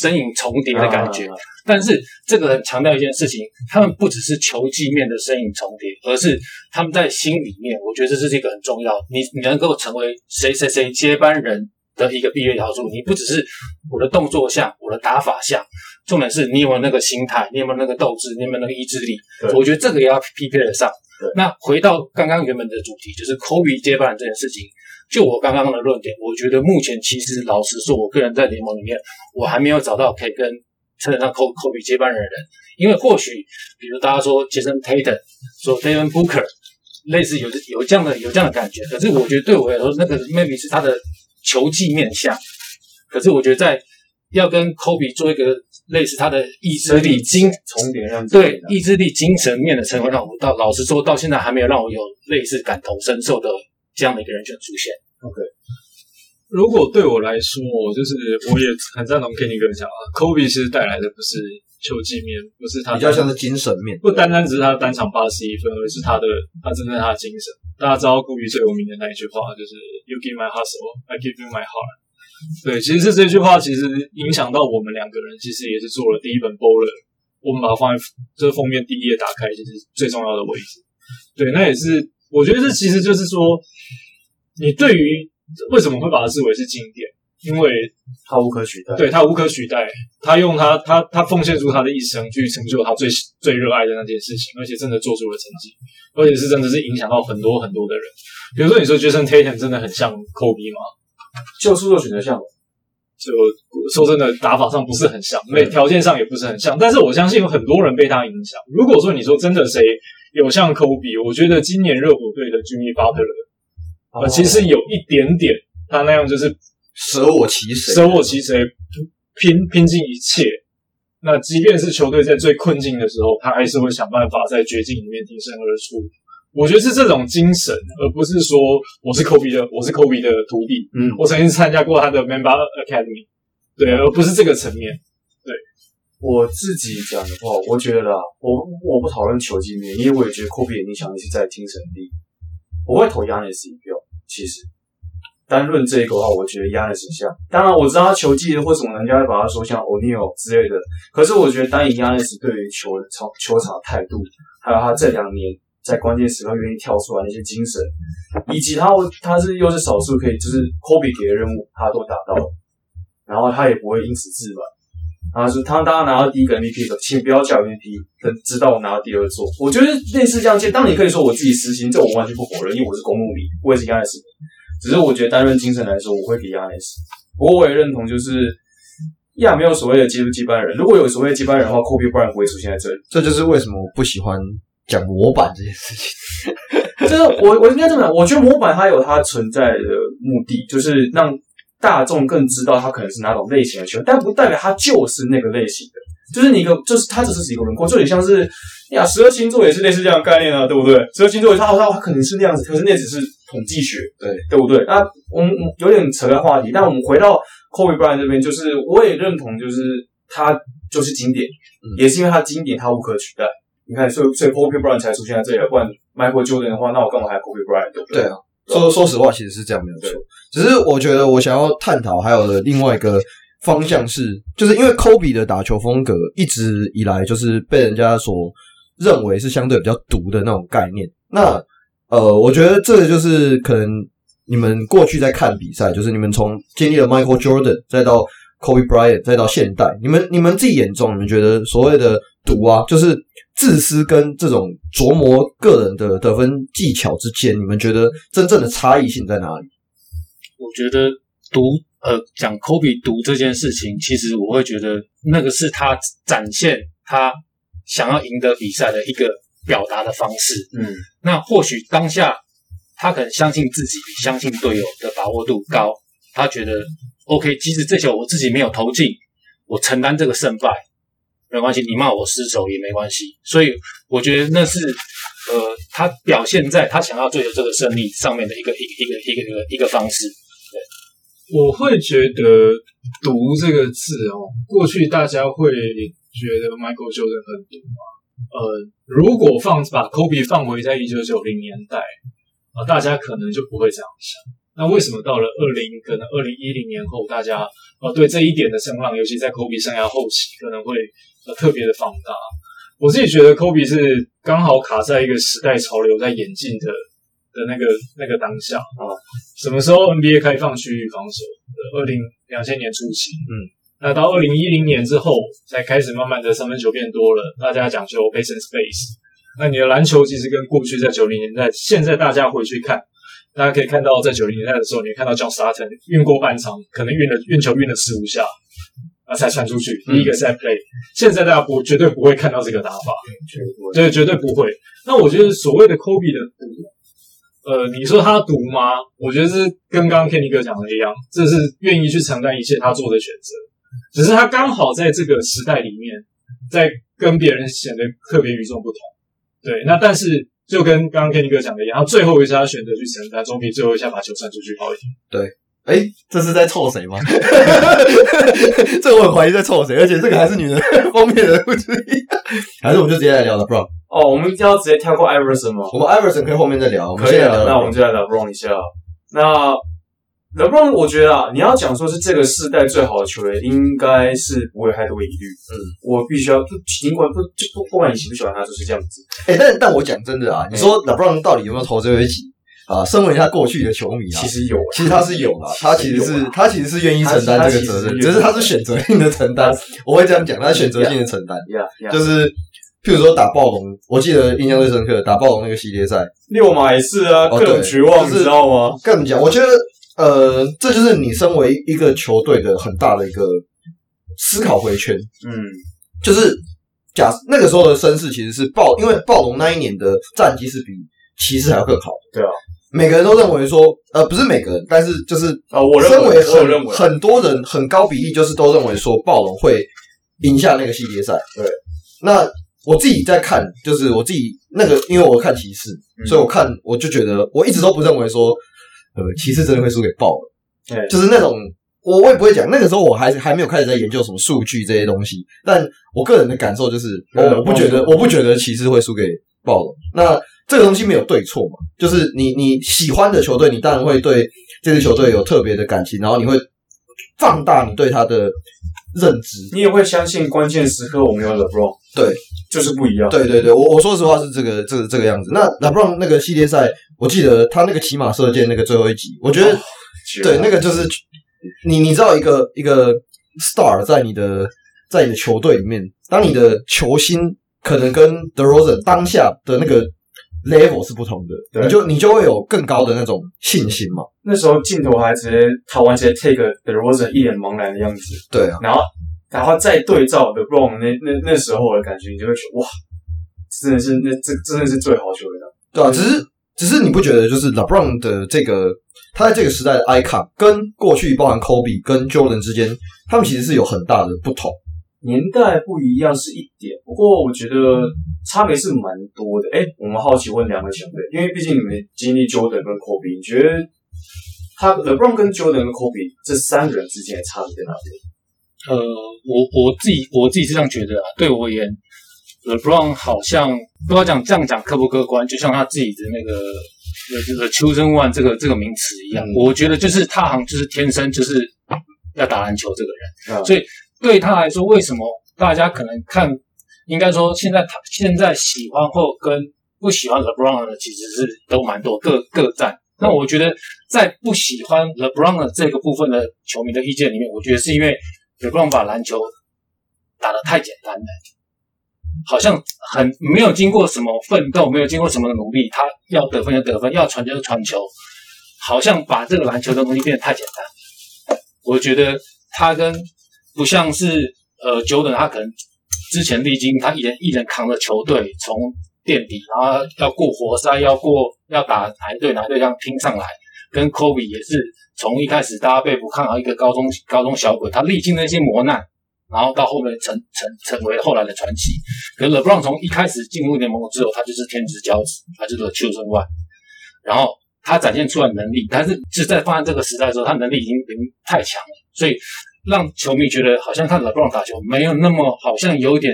身影重叠的感觉。但是这个很强调一件事情，他们不只是球技面的身影重叠，而是他们在心里面，我觉得这是一个很重要。你你能够成为谁谁谁接班人的一个必要要素，你不只是我的动作像，我的打法像。重点是你有没有那个心态，你有没有那个斗志，你有没有那个意志力？我觉得这个也要匹配得上。那回到刚刚原本的主题，就是 Kobe 接班人这件事情。就我刚刚的论点，我觉得目前其实老实说，我个人在联盟里面，我还没有找到可以跟称得上 Kobe 接班人的人。因为或许，比如大家说 Jason Tatum，说 Devin Booker，类似有有这样的有这样的感觉。可是我觉得对我来说，那个 maybe 是他的球技面向。可是我觉得在要跟 Kobe 做一个。类似他的意志力、精重点让对意志力、精神面的成分，让我到老实说，到现在还没有让我有类似感同身受的这样的一个人选出现。OK，如果对我来说，就是我也很赞同 Kenny 哥讲啊，Kobe 其实带来的不是球技面，不是他比较像是精神面，不单单只是他单场八十一分，而是他的他真正他的精神。大家知道 Kobe 最有名的那一句话就是 “You give my hustle, I give you my heart”。对，其实是这句话，其实影响到我们两个人，其实也是做了第一本 Baller，我们把它放在这个封面第一页打开，就是最重要的位置。对，那也是我觉得这其实就是说，你对于为什么会把它视为是经典，因为它无可取代，对，它无可取代，他用他他他奉献出他的一生去成就他最最热爱的那件事情，而且真的做出了成绩，而且是真的是影响到很多很多的人。比如说，你说 Jason Tatum 真的很像 Kobe 吗？就速度选择像，就说真的，打法上不是很像，没条件上也不是很像。但是我相信有很多人被他影响。如果说你说真的谁有像科比，我觉得今年热火队的 Jimmy Butler，呃，其实有一点点他那样就是舍我其谁，舍我其谁，拼拼尽一切。那即便是球队在最困境的时候，他还是会想办法在绝境里面挺身而出。我觉得是这种精神，而不是说我是 Kobe 的，我是 Kobe 的徒弟。嗯，我曾经参加过他的 Mamba Academy，对，而不是这个层面。对，我自己讲的话，我觉得啦，我我不讨论球技面，因为我也觉得 Kobe 的影响力是在精神力。我会投 Giannis 一票。其实单论这个的话，我觉得 Giannis 像。当然我知道他球技或什么，人家会把他说像 O'Neal 之类的。可是我觉得单以 Giannis 对于球场球场的态度，还有他这两年。在关键时刻愿意跳出来那些精神，以及他他是又是少数可以就是 Kobe 给的任务他都达到了，然后他也不会因此自满。他说他当他拿到第一个 MVP 的时，请不要叫 MVP，等知道我拿到第二座。我觉得类似这样子，当你可以说我自己私心，这我完全不否认，因为我是公路迷，我也是 Giannis。只是我觉得单论精神来说，我会给 Giannis。不过我也认同，就是亚没有所谓的接不接班人，如果有所谓接班人的话，Kobe 不然不会出现在这里。这就是为什么我不喜欢。讲模板这件事情，就是我我应该这么讲，我觉得模板它有它存在的目的，就是让大众更知道它可能是哪种类型的球员，但不代表它就是那个类型的，就是你一个就是它只是一个轮廓，就有点像是呀，十二星座也是类似这样的概念啊，对不对？十二星座它它它可能是那样子，可是那只是统计学，对对不对？那我们有点扯开话题，但我们回到 Kobe Bryant 这边，就是我也认同，就是他就是经典，也是因为他经典，他无可取代。你看，所以所以 Kobe Bryant 才出现在这里，不然 Michael Jordan 的话，那我干嘛还 Kobe Bryant？对不对？对啊，说说实话，其实是这样没有错。只是我觉得我想要探讨还有的另外一个方向是，就是因为 Kobe 的打球风格一直以来就是被人家所认为是相对比较毒的那种概念。那呃，我觉得这个就是可能你们过去在看比赛，就是你们从经历了 Michael Jordan，再到 Kobe Bryant，再到现代，你们你们自己眼中，你们觉得所谓的毒啊，就是自私跟这种琢磨个人的得分技巧之间，你们觉得真正的差异性在哪里？我觉得读呃讲 Kobe 独这件事情，其实我会觉得那个是他展现他想要赢得比赛的一个表达的方式。嗯，那或许当下他可能相信自己比相信队友的把握度高，他觉得。OK，即使这球我自己没有投进，我承担这个胜败没关系，你骂我失手也没关系。所以我觉得那是呃，他表现在他想要追求这个胜利上面的一个一个一个一个一个一个方式。对，我会觉得“独”这个字哦，过去大家会觉得 Michael Jordan 很独嘛。呃，如果放把 Kobe 放回在一九九零年代啊，大家可能就不会这样想。那为什么到了二零可能二零一零年后，大家呃对这一点的声浪，尤其在 Kobe 生涯后期，可能会呃特别的放大？我自己觉得 Kobe 是刚好卡在一个时代潮流在演进的的那个那个当下啊。什么时候 NBA 开放区域防守？二零两千年初期，嗯，那到二零一零年之后，才开始慢慢的三分球变多了，大家讲究 pace and space。那你的篮球其实跟过去在九零年代，现在大家回去看。大家可以看到，在九零年代的时候，你看到 John Stockton 运过半场，可能运了运球运了十五下啊，才传出去第一个 set play。现在大家不绝对不会看到这个打法，对，绝对不会。那我觉得所谓的 Kobe 的毒，呃，你说他毒吗？我觉得是跟刚刚 Kenny 哥讲的一样，这是愿意去承担一切他做的选择，只是他刚好在这个时代里面，在跟别人显得特别与众不同。对，那但是。就跟刚刚 Kenny 哥讲的一样，他最后一下他选择去承担，总比最后一下把球传出去好一点。对，哎、欸，这是在凑谁吗？这我很怀疑在凑谁，而且这个还是女人 方面的不注意，还是我们就直接来聊了，Bron。哦，我们一定要直接跳过 Iverson 吗？我们 Iverson 可以后面再聊，我们可以啊。那我们就来聊 Bron 一下。那 LeBron，我觉得啊，你要讲说是这个世代最好的球员，应该是不会太多疑虑。嗯，我必须要，尽管不就不不管你喜不喜欢他，就是这样子。哎、欸，但但我讲真的啊，你说 LeBron 到底有没有投最后一击啊？身为他过去的球迷啊，其实有，其实他是有啊，他其实是他其实是愿意承担这个责任，只是他是选择性的承担。我会这样讲，他选择性的承担.就是譬如说打暴龙，我记得印象最深刻，打暴龙那个系列赛，六马也是啊，更绝望，你知道吗？更讲，我觉得。呃，这就是你身为一个球队的很大的一个思考回圈。嗯，就是假那个时候的身世其实是暴，因为暴龙那一年的战绩是比骑士还要更好的。对啊，每个人都认为说，呃，不是每个人，但是就是啊，我认为很很多人很高比例就是都认为说暴龙会赢下那个系列赛。对，那我自己在看，就是我自己那个，因为我看骑士，嗯、所以我看我就觉得我一直都不认为说。呃，骑士真的会输给暴龙，对，就是那种我我也不会讲，那个时候我还还没有开始在研究什么数据这些东西，但我个人的感受就是，我我不觉得我不觉得骑士会输给暴龙。那这个东西没有对错嘛，就是你你喜欢的球队，你当然会对这支球队有特别的感情，然后你会放大你对他的认知，你也会相信关键时刻我们有 LeBron，对。就是不一样。对对对，我我说实话是这个这个这个样子。那 LeBron 那个系列赛，我记得他那个骑马射箭那个最后一集，我觉得、哦、对那个就是你你知道一个一个 star 在你的在你的球队里面，当你的球星可能跟 DeRozan 当下的那个 level 是不同的，你就你就会有更高的那种信心嘛。那时候镜头还直接他完全 take the Rosen 一脸茫然的样子，对啊，然后。然后再对照 the Brown 那那那时候的感觉，你就会觉得哇，真的是那这真的是最好球员了，对啊，只是只是你不觉得就是 LeBron 的这个他在这个时代的 icon 跟过去包含 Kobe 跟 Jordan 之间，他们其实是有很大的不同，年代不一样是一点，不过我觉得差别是蛮多的。哎，我们好奇问两位前辈，因为毕竟你们经历 Jordan 跟 Kobe，你觉得他 LeBron 跟 Jordan 跟 Kobe 这三个人之间的差别在哪里？呃，我我自己我自己是这样觉得啊，对我而言，LeBron 好像不知道讲这样讲客不客观，就像他自己的那个呃这个 chosen one 这个这个名词一样，嗯、我觉得就是他好像就是天生就是要打篮球这个人，嗯、所以对他来说，为什么大家可能看应该说现在他现在喜欢或跟不喜欢 LeBron 的其实是都蛮多，各各占。那我觉得在不喜欢 LeBron 的这个部分的球迷的意见里面，我觉得是因为 LeBron 把篮球打得太简单了，好像很没有经过什么奋斗，没有经过什么努力，他要得分就得分，要传球就传球，好像把这个篮球的东西变得太简单。我觉得他跟不像是呃久等他可能之前历经他一人一人扛着球队从。垫底，然后要过活塞，要过要打哪队哪队这样拼上来，跟 Kobe 也是从一开始大家被不看好一个高中高中小鬼，他历经那些磨难，然后到后面成成成为后来的传奇。可是 LeBron 从一开始进入联盟之后，他就是天之骄子，他就是 The Chosen One。然后他展现出来能力，但是是在放在这个时代的时候，他能力已经已经太强了，所以让球迷觉得好像看 LeBron 打球没有那么好像有一点。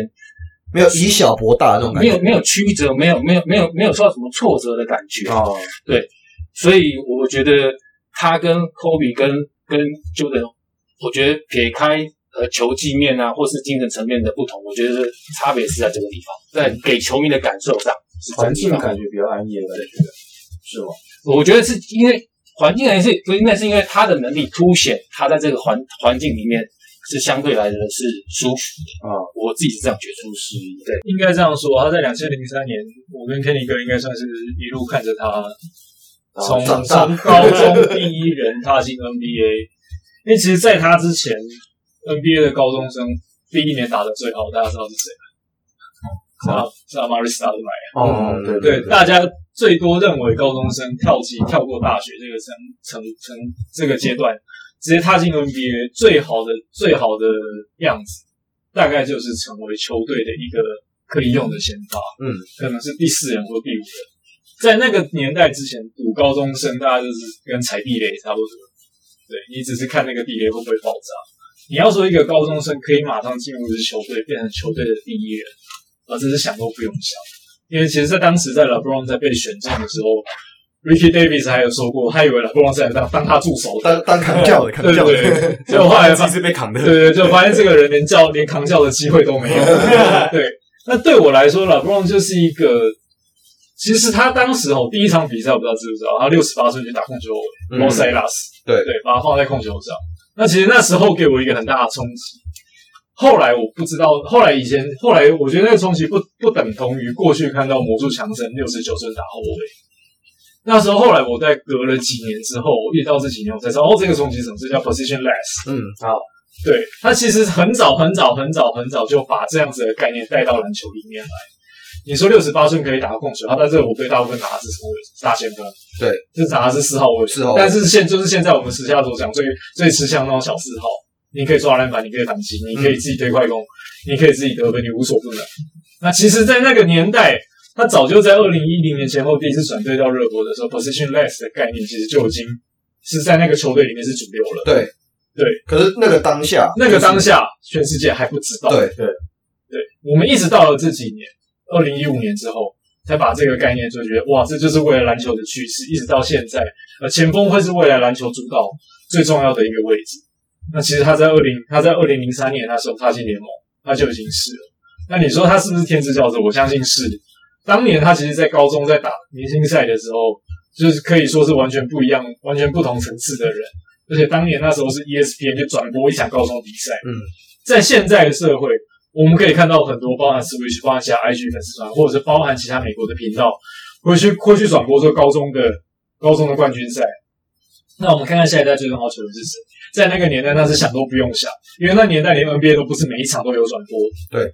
没有以小博大的那种感觉，没有没有曲折，没有没有没有没有受到什么挫折的感觉哦。对，所以我觉得他跟 Kobe 跟跟 Jordan，我觉得撇开呃球技面啊，或是精神层面的不同，我觉得差别是在这个地方，在给球迷的感受上，环境感觉比较安逸的感觉，是吗？我觉得是因为环境还是不应该是因为他的能力凸显他在这个环环境里面。是相对来的是舒服的啊，我自己是这样觉得，舒适。对，应该这样说。他在两千零三年，我跟 Kenny 哥应该算是一路看着他从从高中第一人踏进 NBA。因为其实，在他之前，NBA 的高中生第一年打得最好，大家知道是谁吗？是啊，是阿马里斯塔德迈。哦，对对，大家最多认为高中生跳级跳过大学这个成成成这个阶段。直接踏进 NBA 最好的最好的样子，大概就是成为球队的一个可以用的先发，嗯，可能是第四人或第五人。在那个年代之前，读高中生大家就是跟踩地雷差不多，对，你只是看那个地雷会不会爆炸。你要说一个高中生可以马上进入一支球队，变成球队的第一人，而这是想都不用想，因为其实，在当时在 LeBron 在被选中的时候。Ricky Davis 还有说过，他以为 LeBron 是来当当他助手，当当扛轿的，扛轿的。结果后来发现是被扛的，对对，就发现这个人连叫连扛轿的机会都没有。对，那对我来说，，LeBron 就是一个，其实他当时哦，第一场比赛我不知道知不知道，他六十八岁就打控球后卫，Los Angeles，对对，把他放在控球上。那其实那时候给我一个很大的冲击。后来我不知道，后来以前后来我觉得那个冲击不不等同于过去看到魔术强森六十九岁打后卫。那时候，后来我在隔了几年之后，我遇到这几年，我才知道哦，这个冲击什么？这叫 positionless。嗯，好，对，他其实很早很早很早很早就把这样子的概念带到篮球里面来。你说六十八岁可以打控球，他在这个我对大部分打的是什么位置？大前锋。对，就是打的是四号位。四号。但是现就是现在我们时下所讲最最吃香那种小四号，你可以抓篮板，你可以反击，你可以自己推快攻，嗯、你可以自己得分，你无所不能。那其实，在那个年代。他早就在二零一零年前后第一次转队到热火的时候，positionless 的概念其实就已经是在那个球队里面是主流了。对对，可是那个当下，那个当下，全世界还不知道。对对对，我们一直到了这几年，二零一五年之后，才把这个概念就觉得哇，这就是未来篮球的趋势。一直到现在，呃，前锋会是未来篮球主导最重要的一个位置。那其实他在二零他在二零零三年那时候踏进联盟，他就已经是了。那你说他是不是天之骄子？我相信是。当年他其实，在高中在打明星赛的时候，就是可以说是完全不一样、完全不同层次的人。而且当年那时候是 ESPN 就转播一场高中比赛。嗯，在现在的社会，我们可以看到很多包含 Switch、包含其他 IG 粉丝团，或者是包含其他美国的频道，会去会去转播这个高中的高中的冠军赛。那我们看看下一代最终要球员是谁？在那个年代，那是想都不用想，因为那年代连 NBA 都不是每一场都有转播。对。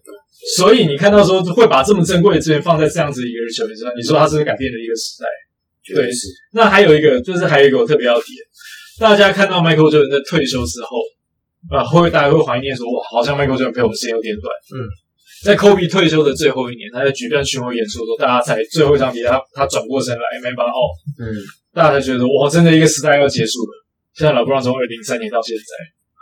所以你看到说会把这么珍贵的资源放在这样子一个球员身上，你说他是不是改变了一个时代？对，是。那还有一个，就是还有一个我特别要提，大家看到 Michael Jordan 在退休之后，啊，会大家会怀念说，哇，好像 Michael Jordan 陪我们时间有点短。嗯，在 Kobe 退休的最后一年，他在举办巡回演出的时候，大家才最后一场比赛，他他转过身来没把他哦，嗯，大家才觉得哇，真的一个时代要结束了。现在老布朗从二零零三年到现在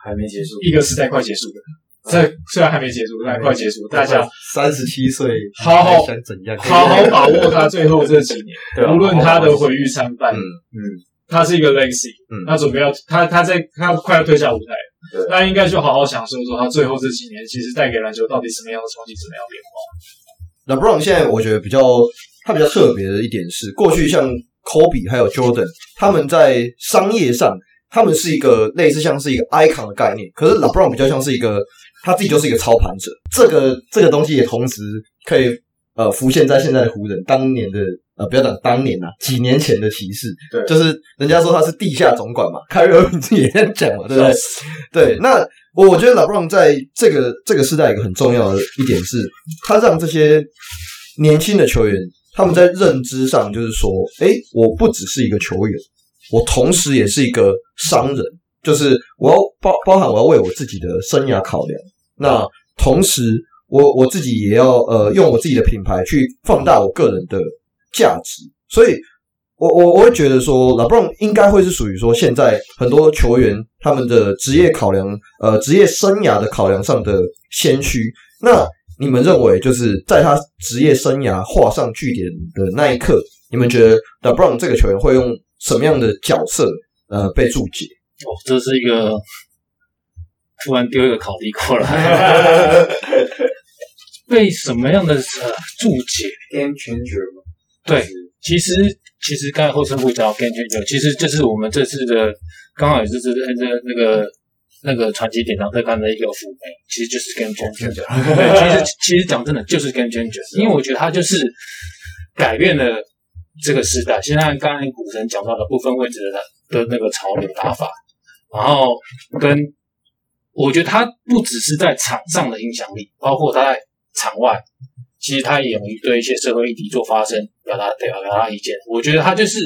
还没结束，一个时代快结束了。在虽然还没结束，但快结束。大家三十七岁，好好想怎样？好好把握他最后这几年。无论他的毁誉参半，嗯嗯，他是一个 legacy，嗯，他准备要他他在他快要退下舞台，对，那应该就好好享受说他最后这几年其实带给篮球到底什么样的冲击，什么样的变化。那 LeBron 现在我觉得比较他比较特别的一点是，过去像 Kobe 还有 Jordan，他们在商业上他们是一个类似像是一个 icon 的概念，可是 LeBron 比较像是一个他自己就是一个操盘者，这个这个东西也同时可以呃浮现在现在的湖人当年的。呃，不要讲当年呐、啊，几年前的骑士，对，就是人家说他是地下总管嘛，凯瑞尔自己也这样讲嘛，对不对？对，那我我觉得 LeBron 在这个这个时代一个很重要的一点是，他让这些年轻的球员他们在认知上就是说，诶，我不只是一个球员，我同时也是一个商人，就是我要包包含我要为我自己的生涯考量，那同时我我自己也要呃用我自己的品牌去放大我个人的。价值，所以我我我会觉得说，LeBron 应该会是属于说，现在很多球员他们的职业考量，呃，职业生涯的考量上的先驱。那你们认为，就是在他职业生涯画上句点的那一刻，你们觉得 LeBron 这个球员会用什么样的角色，呃，被注解？哦，这是一个突然丢一个考题过来，被什么样的呃注解？Game changer 吗？对，其实其实刚才后生部讲 game changer，其实这是我们这次的刚好也是这这那个那个传奇典藏特刊的一个副媒，其实就是 game changer。对，其实其实讲真的就是 game changer，因为我觉得它就是改变了这个时代。现在刚才股神讲到的部分位置的的那个潮流打法，然后跟我觉得他不只是在场上的影响力，包括他在场外。其实他也勇于对一些社会议题做发声，表达表表达意见。我觉得他就是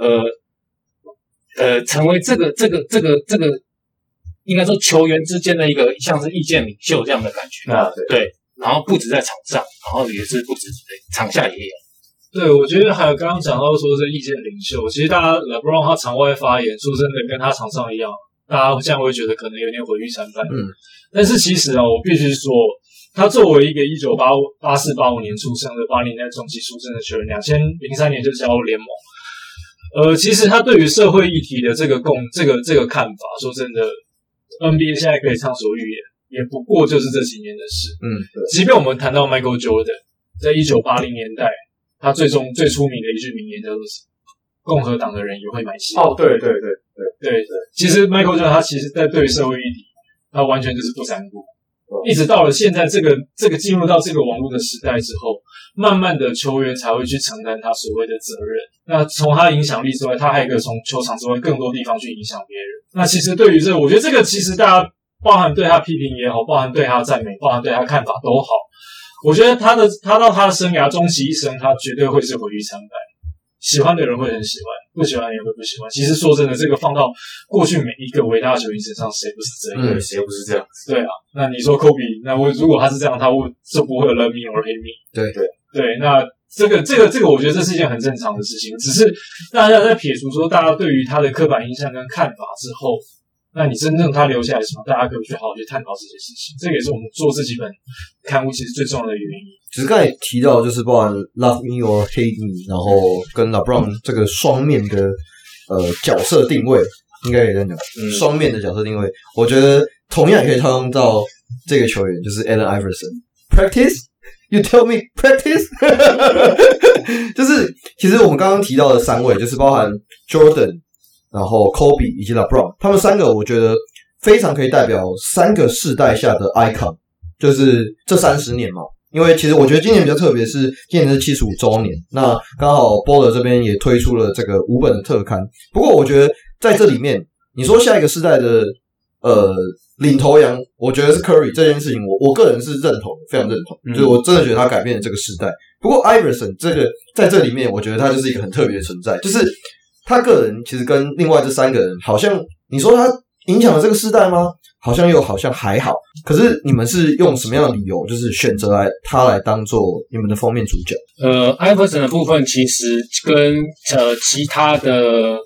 呃呃，成为这个这个这个这个，应该说球员之间的一个像是意见领袖这样的感觉啊，对。对，然后不止在场上，然后也是不止场下也有。对，我觉得还有刚刚讲到说这意见领袖，其实大家 LeBron 他场外发言，说真的跟他场上一样，大家这样会觉得可能有点毁誉参半。嗯，但是其实啊，我必须说。他作为一个一九八五八四八五年出生的八零年代中期出生的球员，两千零三年就加入联盟。呃，其实他对于社会议题的这个共这个这个看法，说真的，NBA 现在可以畅所欲言，也不过就是这几年的事。嗯，即便我们谈到 Michael Jordan，在一九八零年代，他最终最出名的一句名言叫做什么？共和党的人也会买戏。哦，对对对对对对。其实 Michael Jordan 他其实在对于社会议题，他完全就是不沾顾。一直到了现在，这个这个进入到这个网络的时代之后，慢慢的球员才会去承担他所谓的责任。那从他的影响力之外，他还可以从球场之外更多地方去影响别人。那其实对于这个，我觉得这个其实大家包含对他批评也好，包含对他的赞美，包含对他看法都好。我觉得他的他到他的生涯终其一生，他绝对会是毁誉参半。喜欢的人会很喜欢，不喜欢也会不喜欢。其实说真的，这个放到过去每一个伟大的球员身上，谁不是这样？对，谁不是这样？对啊，那你说科比，那我如果他是这样，他会就不会 love me or hate me。对对对，那这个这个这个，我觉得这是一件很正常的事情。只是大家在撇除说大家对于他的刻板印象跟看法之后。那你真正他留下来什么？大家可以去好好去探讨这些事情。这个也是我们做这几本刊物其实最重要的原因。只是刚才提到，就是包含 Love Me or Hate Me，然后跟 LeBron 这个双面的呃角色定位，应该也在讲双面的角色定位。我觉得同样也可以套用到这个球员，就是 Allen Iverson。Practice? You tell me practice? 就是其实我们刚刚提到的三位，就是包含 Jordan。然后，Kobe 以及 LeBron，他们三个我觉得非常可以代表三个世代下的 icon，就是这三十年嘛。因为其实我觉得今年比较特别，是今年是七十五周年，那刚好 Boller 这边也推出了这个五本的特刊。不过我觉得在这里面，你说下一个世代的呃领头羊，我觉得是 Curry 这件事情我，我我个人是认同，非常认同，就是我真的觉得他改变了这个时代。不过 Iverson 这个在这里面，我觉得他就是一个很特别的存在，就是。他个人其实跟另外这三个人，好像你说他影响了这个世代吗？好像又好像还好。可是你们是用什么样的理由，就是选择来他来当做你们的封面主角？呃，艾弗森的部分其实跟呃其他的，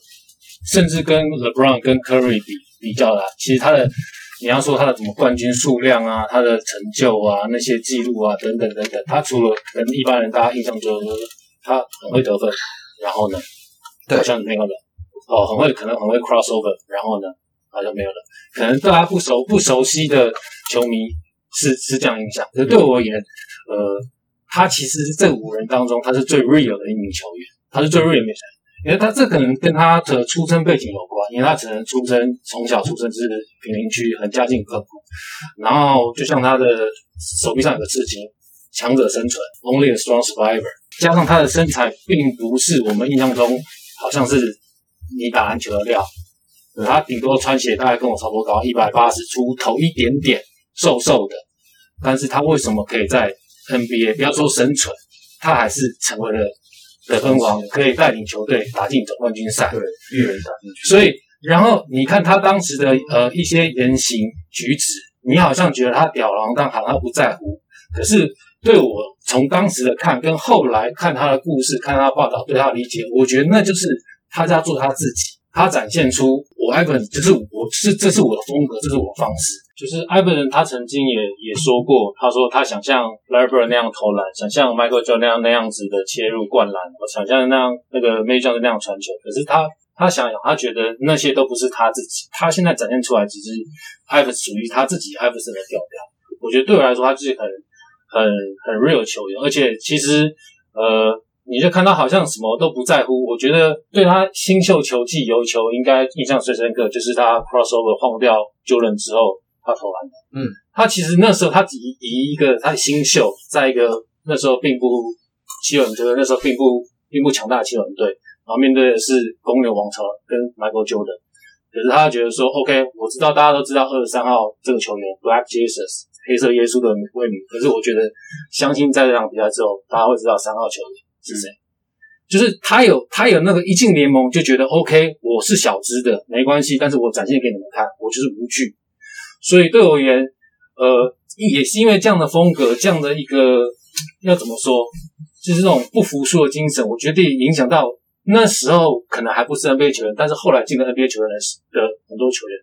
甚至跟 LeBron 跟 Curry 比比较啦，其实他的你要说他的什么冠军数量啊，他的成就啊，那些记录啊等等等等，他除了跟一般人大家印象中就是他很会得分，然后呢？好像没有了哦，很会，可能很会 crossover，然后呢，好像没有了。可能大家不熟不熟悉的球迷是是这样印象，可是对我而言，呃，他其实这五人当中他是最 real 的一名球员，他是最 real 的球员。因为他这可能跟他的出生背景有关，因为他只能出生从小出生是贫民区，很家境刻苦。然后就像他的手臂上有个刺青，强者生存，Only a strong survivor。加上他的身材并不是我们印象中好像是你打篮球的料，他顶多穿鞋大概跟我差不多高，一百八十出头一点点，瘦瘦的。但是他为什么可以在 NBA 不要说生存，他还是成为了。得分王可以带领球队打进总冠军赛，对，一人打进去。所以，然后你看他当时的呃一些言行举止，你好像觉得他吊儿郎当，好像他不在乎。可是对我从当时的看，跟后来看他的故事，看他的报道，对他的理解，我觉得那就是他在做他自己。他展现出我 Iverson 就是我是这是我的风格，这是我的方式。就是 Iverson 他曾经也也说过，他说他想像 Larry Bird 那样投篮，想像 Michael Joe 那样那样子的切入灌篮，我想像那样那个 Major 那样传球。可是他他想想，他觉得那些都不是他自己。他现在展现出来只是 Iverson 属于他自己 Iverson 的调调。我觉得对我来说，他就是很很很 real 球员，而且其实呃。你就看他好像什么都不在乎。我觉得对他新秀球技有球应该印象最深刻，就是他 crossover 晃掉 Jordan 之后他投篮的。嗯，他其实那时候他以以一个他新秀，在一个那时候并不七人队，那时候并不并不强大的七人队，然后面对的是公牛王朝跟 Michael Jordan。可是他觉得说，OK，我知道大家都知道二十三号这个球员 Black Jesus 黑色耶稣的威名，可是我觉得相信在这场比赛之后，大家会知道三号球员。是谁？就是他有他有那个一进联盟就觉得 OK，我是小资的没关系，但是我展现给你们看，我就是无惧。所以对我而言，呃，也是因为这样的风格，这样的一个要怎么说，就是这种不服输的精神，我觉得影响到那时候可能还不是 NBA 球员，但是后来进了 NBA 球员的很多球员，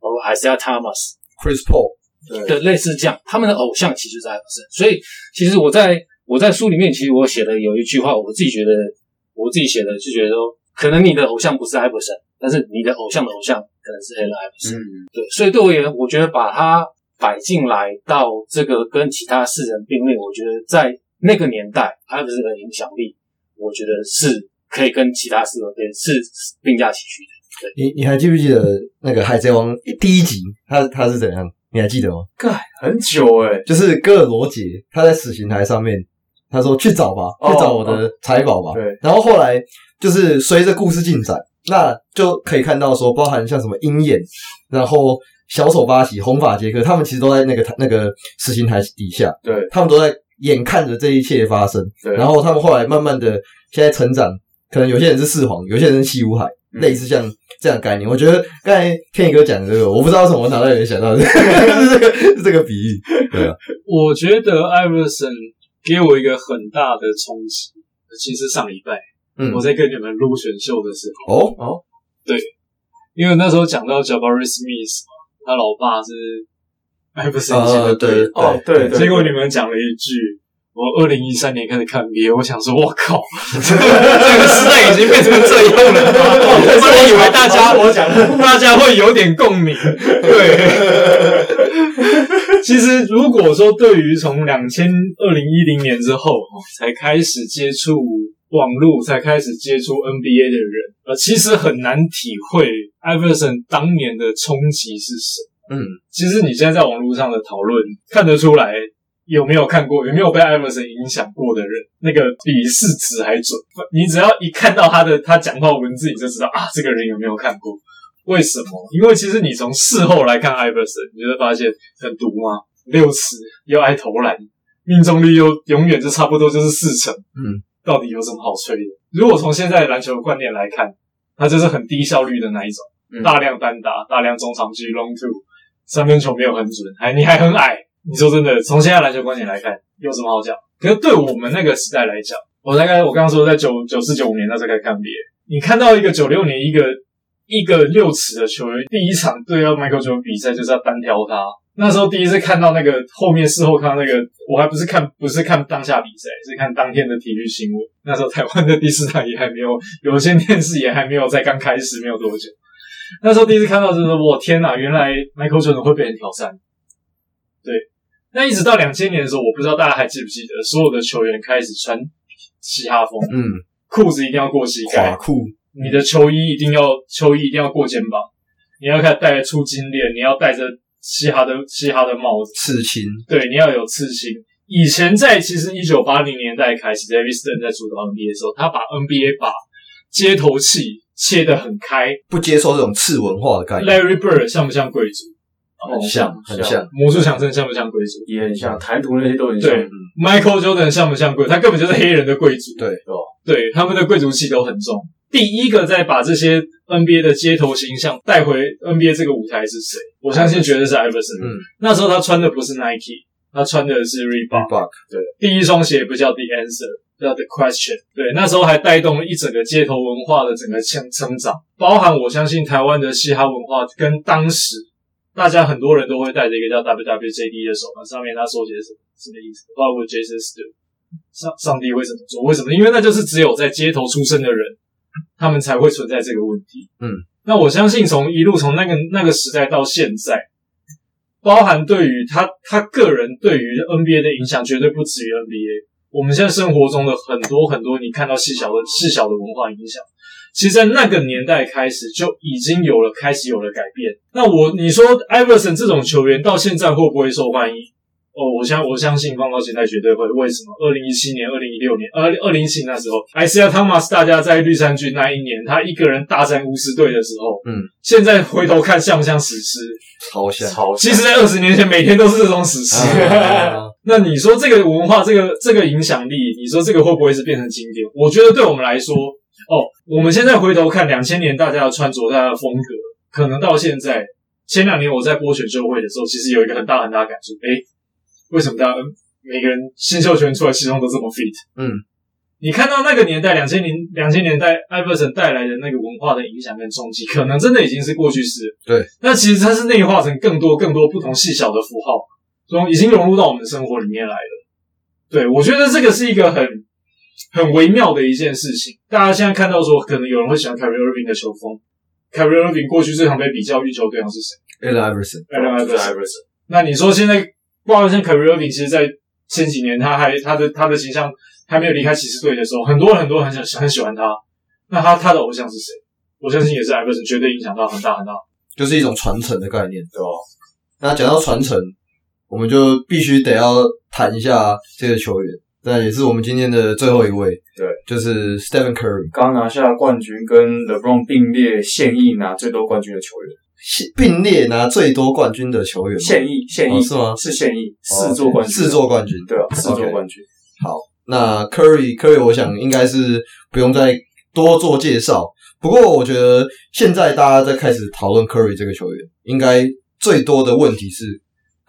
包括 Isiah Thomas、Chris Paul，对，类似这样，他们的偶像其实是艾弗森。所以其实我在。我在书里面其实我写的有一句话，我自己觉得我自己写的就觉得说，可能你的偶像不是艾弗森，但是你的偶像的偶像可能是 Allen Iverson。嗯，对，所以对我而言，我觉得把它摆进来到这个跟其他四人并列，我觉得在那个年代，艾弗森的影响力，我觉得是可以跟其他四人边是并驾齐驱的。对，你你还记不记得那个海贼王第一集，他他是怎样？你还记得吗？盖很久诶、欸、就是哥尔罗杰他在死刑台上面。他说：“去找吧，去找我的财宝吧。Oh, oh, 对，然后后来就是随着故事进展，那就可以看到说，包含像什么鹰眼，然后小丑巴西、红发杰克，他们其实都在那个那个死刑台底下。对，他们都在眼看着这一切发生。对，然后他们后来慢慢的现在成长，可能有些人是四皇，有些人是西武海，嗯、类似像这样概念。我觉得刚才 Kenny 哥讲的这个，我不知道为什么我脑袋里面想到的 是这个是这个比喻。对啊，我觉得艾弗森。给我一个很大的冲击。其实上礼拜，嗯，我在跟你们录选秀的时候，哦哦，对，因为那时候讲到 Jabari Smith 嘛，他老爸是艾弗森的对，哦对，结果你们讲了一句，我二零一三年开始看 NBA，我想说，我靠，这个时代已经变成这样了吗？我本来以为大家我讲，大家会有点共鸣，对。其实，如果说对于从两千二零一零年之后才开始接触网络，才开始接触 NBA 的人，呃，其实很难体会艾弗森当年的冲击是什么。嗯，其实你现在在网络上的讨论看得出来，有没有看过，有没有被艾弗森影响过的人，那个比试纸还准。你只要一看到他的他讲话文字，你就知道啊，这个人有没有看过。为什么？因为其实你从事后来看艾弗森，你就会发现很毒吗？六尺又爱投篮，命中率又永远就差不多就是四成。嗯，到底有什么好吹的？如果从现在的篮球观念来看，他就是很低效率的那一种，嗯、大量单打，大量中长距 long two，三分球没有很准，还你还很矮。你说真的，从现在篮球观点来看，有什么好讲？可是对我们那个时代来讲，我大概我刚刚说在九九四九五年那时候开始看 NBA，你看到一个九六年一个。一个六尺的球员，第一场对要 Michael Jordan 比赛就是要单挑他。那时候第一次看到那个后面事后看到那个，我还不是看不是看当下比赛，是看当天的体育新闻。那时候台湾的第四台也还没有，有线电视也还没有在刚开始没有多久。那时候第一次看到就是我天哪，原来 Michael Jordan 会被人挑战。对，那一直到两千年的时候，我不知道大家还记不记得，所有的球员开始穿嘻哈风，嗯，裤子一定要过膝盖，垮裤，你的球衣一定要球衣一定要过肩膀，你要开始戴粗金链，你要戴着嘻哈的嘻哈的帽子，刺青，对，你要有刺青。以前在其实一九八零年代开始，David Stern 在主导 NBA 的时候，他把 NBA 把街头气切得很开，不接受这种次文化的概念。Larry Bird 像不像贵族？很像，很像。魔术强森像不像贵族？也很像，台独那些都很像。对，Michael Jordan 像不像贵？他根本就是黑人的贵族。对，对，他们的贵族气都很重。第一个在把这些 NBA 的街头形象带回 NBA 这个舞台是谁？我相信绝对是 Iverson。嗯，那时候他穿的不是 Nike。他穿的是 Reebok，, Reebok 对，第一双鞋不叫 The Answer，叫 The Question。对，那时候还带动了一整个街头文化的整个成成长，包含我相信台湾的嘻哈文化跟当时大家很多人都会带着一个叫 WWJD 的手环，上面他说些什么，什么意思？包括 Jesus 的上上帝会怎么做？为什么？因为那就是只有在街头出生的人，他们才会存在这个问题。嗯，那我相信从一路从那个那个时代到现在。包含对于他他个人对于 NBA 的影响，绝对不止于 NBA。我们现在生活中的很多很多，你看到细小的细小的文化影响，其实，在那个年代开始就已经有了开始有了改变。那我你说，Iverson 这种球员到现在会不会受欢迎？哦，我相我相信放到现在绝对会。为什么？二零一七年、二零一六年、二二零一七年那时候，Isiah Thomas 大家在绿衫军那一年，他一个人大战巫师队的时候，嗯，现在回头看像不像史诗？超像，超像。其实，在二十年前，每天都是这种史诗。啊、那你说这个文化，这个这个影响力，你说这个会不会是变成经典？我觉得对我们来说，哦，我们现在回头看两千年大家的穿着、大家的风格，可能到现在，前两年我在播选秀会的时候，其实有一个很大很大的感触，诶为什么大家每个人新秀球员出来西装都这么 fit？嗯，你看到那个年代，两千年两千年代，艾弗森带来的那个文化的影响跟冲击，可能真的已经是过去式。对，那其实它是内化成更多更多不同细小的符号，从已经融入到我们的生活里面来了。对，我觉得这个是一个很很微妙的一件事情。大家现在看到说，可能有人会喜欢 Kyrie Irving 的球风。Kyrie Irving 过去最常被比较运球对象是谁？Allen Iverson，Allen Iverson。那你说现在？包括像 Kyrie Irving，其实，在前几年，他还他的他的形象还没有离开骑士队的时候，很多人很多人很想很喜欢他。那他他的偶像是谁？我相信也是艾弗森，绝对影响到很大很大。就是一种传承的概念，对吧？那讲到传承，我们就必须得要谈一下这个球员，那也是我们今天的最后一位，对，就是 Stephen Curry，刚拿下冠军，跟 LeBron 并列现役拿最多冠军的球员。并列拿最多冠军的球员，现役现役、哦、是吗？是现役四座冠军，四座冠军，对啊，四座冠军。好，那 Curry Curry，我想应该是不用再多做介绍。不过我觉得现在大家在开始讨论 Curry 这个球员，应该最多的问题是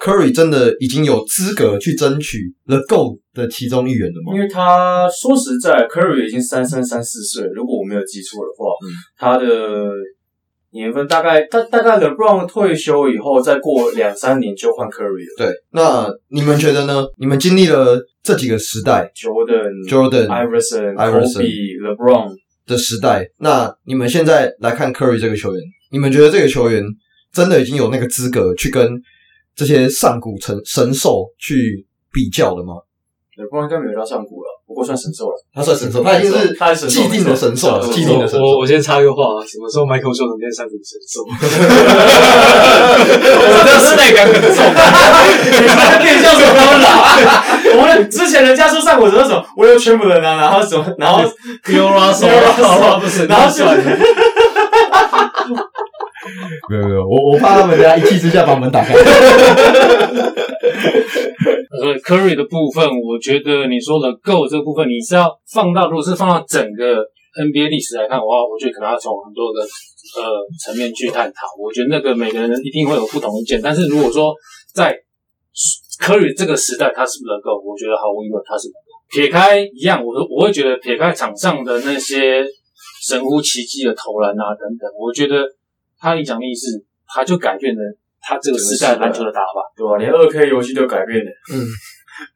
Curry 真的已经有资格去争取 The GOAT 的其中一员了吗？因为他说实在，Curry 已经三三三四岁，如果我没有记错的话，嗯，他的。年份大概大大概 LeBron 退休以后，再过两三年就换 Curry 了。对，那你们觉得呢？你们经历了这几个时代，Jordan、Jordan、Iverson、Iverson、LeBron 的时代，那你们现在来看 Curry 这个球员，你们觉得这个球员真的已经有那个资格去跟这些上古神神兽去比较的吗？对，不然应该没有到上古了，不过算神兽了。他算神兽，他已经是他是既定的神兽，既定的神兽。我我先插个话啊，什么时候 Michael Jordan 变上古神兽？我的时代感很重，你们变相什么了？我们之前人家说上古神兽，我有全部人啊，然后什么，然后 Bill Russell，不是，然后算了。没有没有，我我怕他们等下一气之下把门打开。呃，Curry 的部分，我觉得你说的 GOAT 这个部分，你是要放到，如果是放到整个 NBA 历史来看的话，我觉得可能要从很多个呃层面去探讨。我觉得那个每个人一定会有不同意见，但是如果说在 Curry 这个时代，他是不是 Go，我觉得毫无疑问他是 Go。撇开一样，我我会觉得撇开场上的那些神乎其技的投篮啊等等，我觉得他影响力是，他就改变了。他这个时代篮球的打法，对吧？连二 K 游戏都改变了。嗯，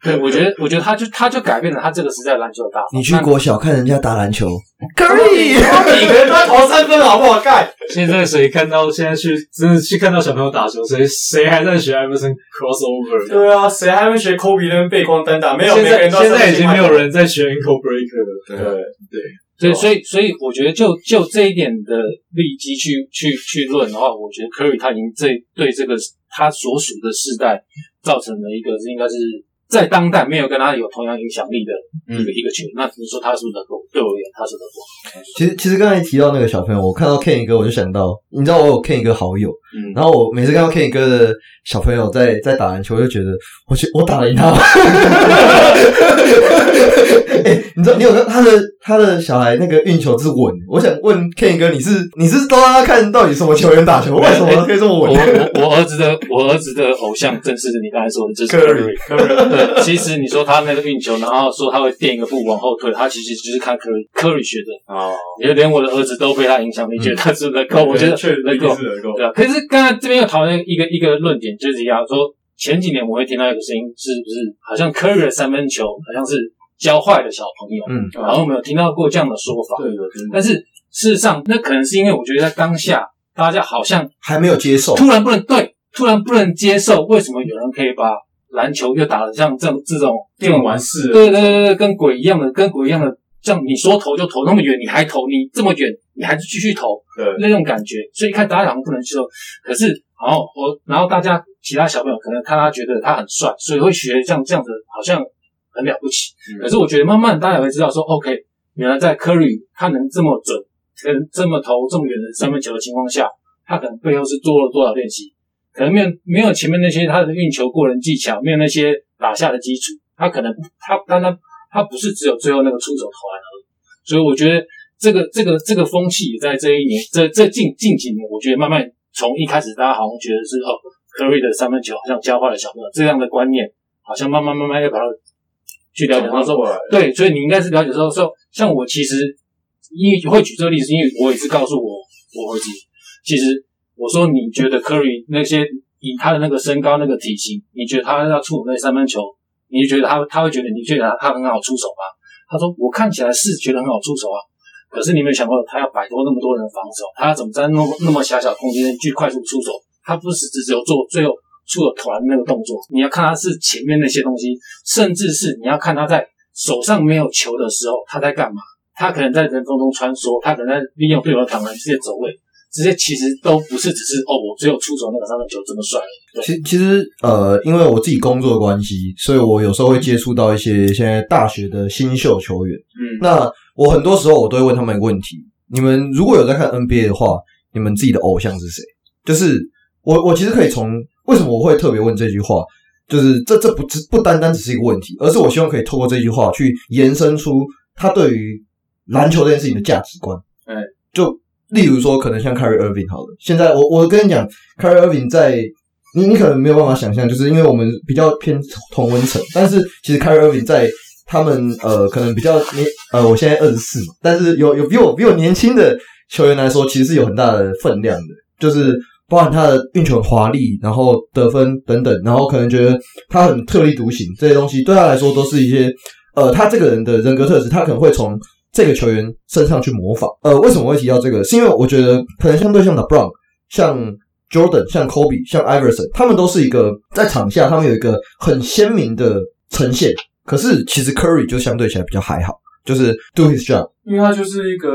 对，我觉得，我觉得他就他就改变了他这个时代篮球的打法。你去国小看人家打篮球，可以，每个人都在投三分，好不好？盖。现在谁看到现在去真的去看到小朋友打球，谁谁还在学 Iverson crossover？对啊，谁还会学 Kobe 那边背光单打？没有，现在现在已经没有人在学 ankle breaker 了。对对。所以，所以，所以，我觉得就就这一点的利基去去去论的话，我觉得 Curry 他已经这对这个他所属的世代造成了一个是应该是在当代没有跟他有同样影响力的一个、嗯、一个球员。那你说他是不是能够？对我而言，他是能够。其实，其实刚才提到那个小朋友，我看到 Kenny 哥，我就想到，你知道我有 Kenny 哥好友，嗯，然后我每次看到 Kenny 哥的小朋友在在打篮球，我就觉得，我去，我打得赢他吗？欸、你知道你有看他的他的小孩那个运球之稳？我想问 Ken 哥，你是你是都让他看到底什么球员打球？为什么可以这么稳？欸、我我我儿子的我儿子的偶像正是你刚才说的，就是。Curry 对，其实你说他那个运球，然后说他会垫一个步往后退，他其实就是看 Curry Curry 学的哦。也连我的儿子都被他影响，你觉得他是不是能够？我觉得 确实能够，对啊。可是刚才这边又讨论一个一个论点，就是要说前几年我会听到一个声音，是不是好像 Curry 的三分球好像是。教坏的小朋友，嗯，然后我们有听到过这样的说法，对的，但是事实上，那可能是因为我觉得在当下，大家好像还没有接受，突然不能对，突然不能接受，为什么有人可以把篮球又打得像这这种电玩式？对对对对，跟鬼一样的，跟鬼一样的，像你说投就投那么远，你还投，你这么远，你还是继续投，对，那种感觉，所以一看大家好像不能接受，可是，然后我，然后大家其他小朋友可能看他觉得他很帅，所以会学像这样子，好像。很了不起，可是我觉得慢慢大家也会知道说，OK，原来在 Curry 他能这么准，跟这么投这么远的三分球的情况下，他可能背后是做了多少练习，可能没有没有前面那些他的运球过人技巧，没有那些打下的基础，他可能他当然他不是只有最后那个出手投篮而已，所以我觉得这个这个这个风气也在这一年这这近近几年，我觉得慢慢从一开始大家好像觉得是哦，Curry 的三分球好像教坏了小朋友这样的观念，好像慢慢慢慢要把它。去了解，他说对，所以你应该是了解说说，像我其实因为会举这个例子，因为我也是告诉我我儿子，其实我说你觉得 Curry 那些以他的那个身高那个体型，你觉得他要出那三分球，你就觉得他他会觉得你觉得他他很好出手吗？他说我看起来是觉得很好出手啊，可是你有没有想过他要摆脱那么多人的防守，他要怎么在那么那么狭小空间去快速出手？他不是只只有做最后。出了团那个动作，你要看他是前面那些东西，甚至是你要看他在手上没有球的时候他在干嘛？他可能在人风中穿梭，他可能在利用队友的挡篮这些走位，这些其实都不是只是哦，我只有出手那个三分球这么帅。其实其实呃，因为我自己工作的关系，所以我有时候会接触到一些现在大学的新秀球员。嗯，那我很多时候我都会问他们一个问题：你们如果有在看 NBA 的话，你们自己的偶像是谁？就是我我其实可以从。为什么我会特别问这句话？就是这这不只不单单只是一个问题，而是我希望可以透过这句话去延伸出他对于篮球这件事情的价值观。哎，就例如说，可能像 Kyrie Irving 好了，现在我我跟你讲，Kyrie Irving 在你你可能没有办法想象，就是因为我们比较偏同温层，但是其实 Kyrie Irving 在他们呃可能比较年呃我现在二十四嘛，但是有有比我比我年轻的球员来说，其实是有很大的分量的，就是。包含他的运球华丽，然后得分等等，然后可能觉得他很特立独行，这些东西对他来说都是一些呃，他这个人的人格特质，他可能会从这个球员身上去模仿。呃，为什么我会提到这个？是因为我觉得可能相对像 LeBron、像 Jordan、像 Kobe、像 Iverson，他们都是一个在场下他们有一个很鲜明的呈现，可是其实 Curry 就相对起来比较还好。就是 do his job，因为他就是一个，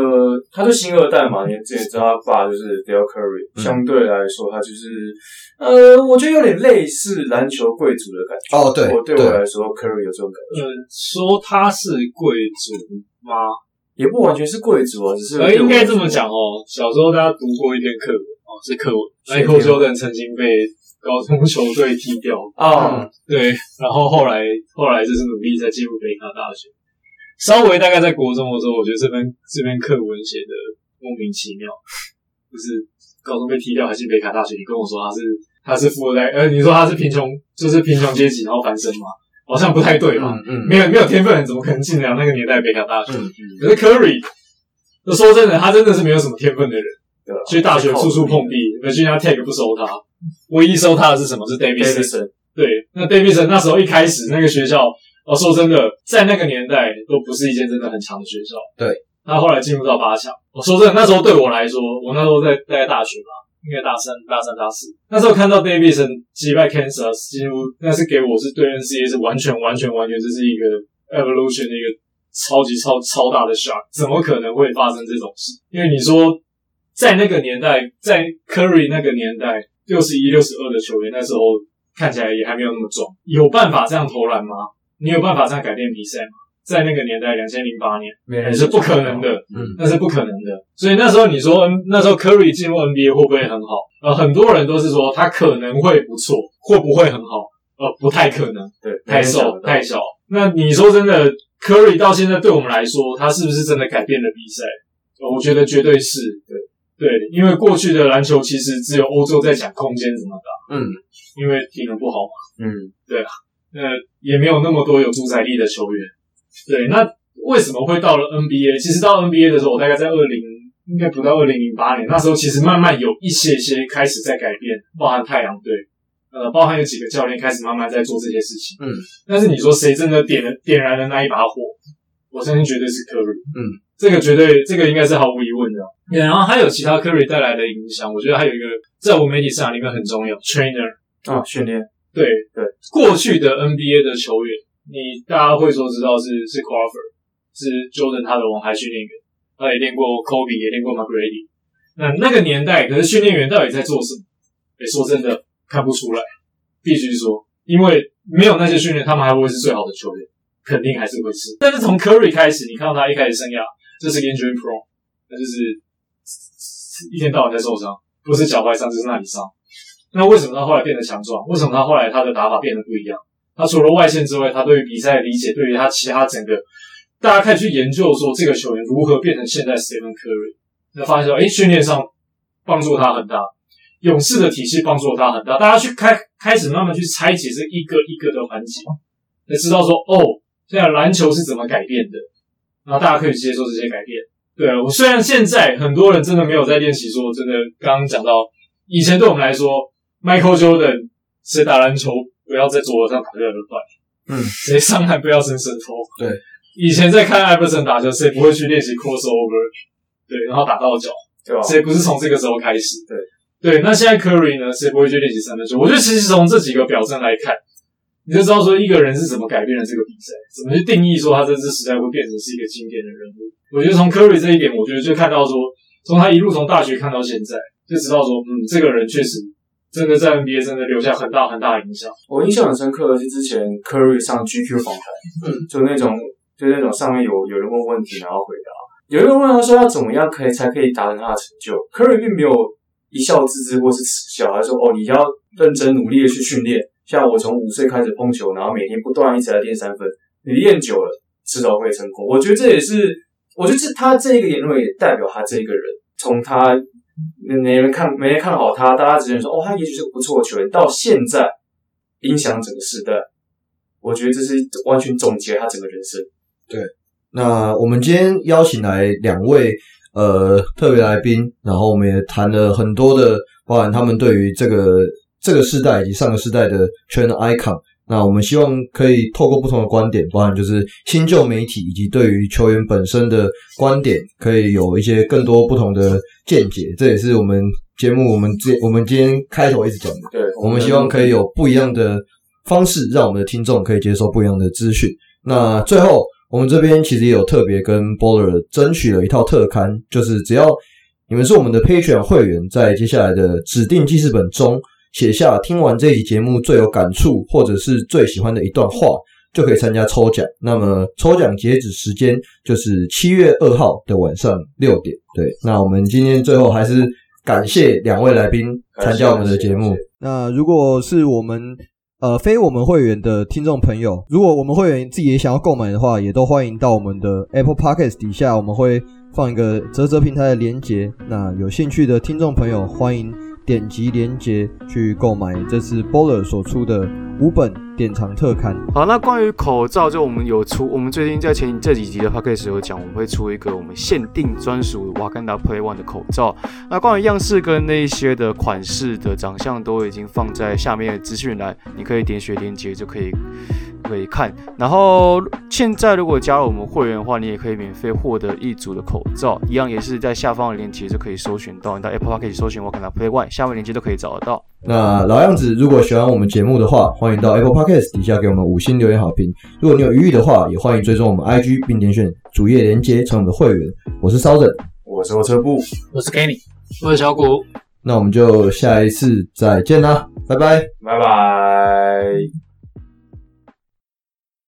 他是新二代嘛，你之前知道他爸就是 Dell Curry，嗯、相对来说他就是，呃，我觉得有点类似篮球贵族的感觉。哦，对，我对我来说，Curry 有这种感觉。嗯，说他是贵族吗？也不完全是贵族啊，只是应该这么讲哦。小时候大家读过一篇课文哦，是课文，Michael Jordan 曾经被高中球队踢掉啊，嗯、对，然后后来后来就是努力在进入北卡大学。稍微大概在国中的时候，我觉得这篇这篇课文写的莫名其妙，就是高中被踢掉还是北卡大学。你跟我说他是他是富二代，呃，你说他是贫穷，就是贫穷阶级然后翻身嘛，好像不太对吧。嗯，嗯没有没有天分，怎么可能进得了那个年代北卡大学？嗯嗯、可是 Curry，说真的，他真的是没有什么天分的人，对去大学处处碰壁，而且他 Tech 不收他，唯一收他的是什么？是 Davidson。对，那 Davidson 那时候一开始那个学校，哦，说真的，在那个年代都不是一间真的很强的学校。对，他后来进入到八强。我说真的，那时候对我来说，我那时候在在大学嘛，应该大三、大三、大四，那时候看到 Davidson 击败 Kansas，几乎那是给我是对 NCAA 是完全、完全、完全，这是一个 evolution 的一个超级超超大的 shock，怎么可能会发生这种事？因为你说在那个年代，在 Curry 那个年代，六十一、六十二的球员，那时候。看起来也还没有那么壮，有办法这样投篮吗？你有办法这样改变比赛吗？在那个年代，两千零八年，也是不可能的，嗯，那是不可能的。所以那时候你说，那时候 Curry 进入 NBA 会不会很好？呃，很多人都是说他可能会不错，会不会很好？呃，不太可能，对，太瘦太小。那你说真的，Curry 到现在对我们来说，他是不是真的改变了比赛？我觉得绝对是，对。对，因为过去的篮球其实只有欧洲在讲空间怎么打，嗯，因为体能不好嘛，嗯，对啊，那也没有那么多有主宰力的球员，对，那为什么会到了 NBA？其实到 NBA 的时候，我大概在二零，应该不到二零零八年，那时候其实慢慢有一些些开始在改变，包含太阳队，呃，包含有几个教练开始慢慢在做这些事情，嗯，但是你说谁真的点了点燃了那一把火？我相信绝对是 Curry，嗯。这个绝对，这个应该是毫无疑问的。然后还有其他 Curry 带来的影响，我觉得还有一个在我媒体市场里面很重要，trainer 啊，训练。对对，过去的 NBA 的球员，你大家会说知道是是 Crawford，是 Jordan 他的王牌训练员，他也练过 Kobe，也练过 McGrady。那那个年代，可是训练员到底在做什么？诶，说真的，看不出来，必须说，因为没有那些训练，他们还不会是最好的球员，肯定还是会是。但是从 Curry 开始，你看到他一开始生涯。这是 injury pro，那就是一天到晚在受伤，不是脚踝伤就是那里伤。那为什么他后来变得强壮？为什么他后来他的打法变得不一样？他除了外线之外，他对于比赛的理解，对于他其他整个，大家可以去研究说这个球员如何变成现在 Stephen Curry。那发现说，哎，训练上帮助他很大，勇士的体系帮助他很大。大家去开开始慢慢去拆解这一个一个的环节，才知道说，哦，现在篮球是怎么改变的。然后大家可以接受这些改变。对，我虽然现在很多人真的没有在练习，说真的，刚刚讲到以前对我们来说，Michael Jordan 是打篮球不要在桌子上打这样的断，嗯，谁上篮不要伸伸头。对，以前在看艾弗森打球，谁不会去练习 crossover？对，然后打到脚，对吧？谁不是从这个时候开始？对，对。那现在 Curry 呢？谁不会去练习三分球？我觉得其实从这几个表征来看。你就知道说一个人是怎么改变了这个比赛，怎么去定义说他这次时代会变成是一个经典的人物。我觉得从 Curry 这一点，我觉得就看到说，从他一路从大学看到现在，就知道说，嗯，这个人确实真的在 NBA 真的留下很大很大的影响。我印象很深刻的是之前 Curry 上 GQ 访谈，嗯，就那种就那种上面有有人问问题然后回答，有人问他说要怎么样可以才可以达成他的成就，Curry 并没有一笑置之或是耻笑，他说哦，你要认真努力的去训练。像我从五岁开始碰球，然后每天不断一直在练三分，你练久了，迟早会成功。我觉得这也是，我觉得这他这一个言论也代表他这一个人。从他没人看没人看好他，大家只能说哦，他也许是个不错的球员。到现在影响整个时代，我觉得这是完全总结他整个人生。对，那我们今天邀请来两位呃特别来宾，然后我们也谈了很多的，包含他们对于这个。这个世代以及上个世代的圈的 icon，那我们希望可以透过不同的观点，包含就是新旧媒体以及对于球员本身的观点，可以有一些更多不同的见解。这也是我们节目我们今我们今天开头一直讲的。对，我们希望可以有不一样的方式，让我们的听众可以接受不一样的资讯。那最后，我们这边其实也有特别跟 Baller 争取了一套特刊，就是只要你们是我们的 Patreon 会员，在接下来的指定记事本中。写下听完这期节目最有感触，或者是最喜欢的一段话，就可以参加抽奖。那么抽奖截止时间就是七月二号的晚上六点。对，那我们今天最后还是感谢两位来宾参加我们的节目。那如果是我们呃非我们会员的听众朋友，如果我们会员自己也想要购买的话，也都欢迎到我们的 Apple Podcast 底下，我们会放一个啧啧平台的连接。那有兴趣的听众朋友欢迎。点击链接去购买这次 Bowler 所出的五本典藏特刊。好，那关于口罩，就我们有出，我们最近在前这几集的 Podcast 有讲，我们会出一个我们限定专属瓦甘达 Play One 的口罩。那关于样式跟那些的款式的长相，都已经放在下面的资讯栏，你可以点选链接就可以。可以看，然后现在如果加入我们会员的话，你也可以免费获得一组的口罩，一样也是在下方的链接就可以搜寻到，你到 Apple Park 可以搜寻我可能 Play One，下面链接都可以找得到。那老样子，如果喜欢我们节目的话，欢迎到 Apple Podcast 底下给我们五星留言好评。如果你有余裕的话，也欢迎追踪我们 IG 并点选主页连接成我们的会员。我是烧人，我是火车部，我是 Kenny，我是小谷。那我们就下一次再见啦，拜拜，拜拜。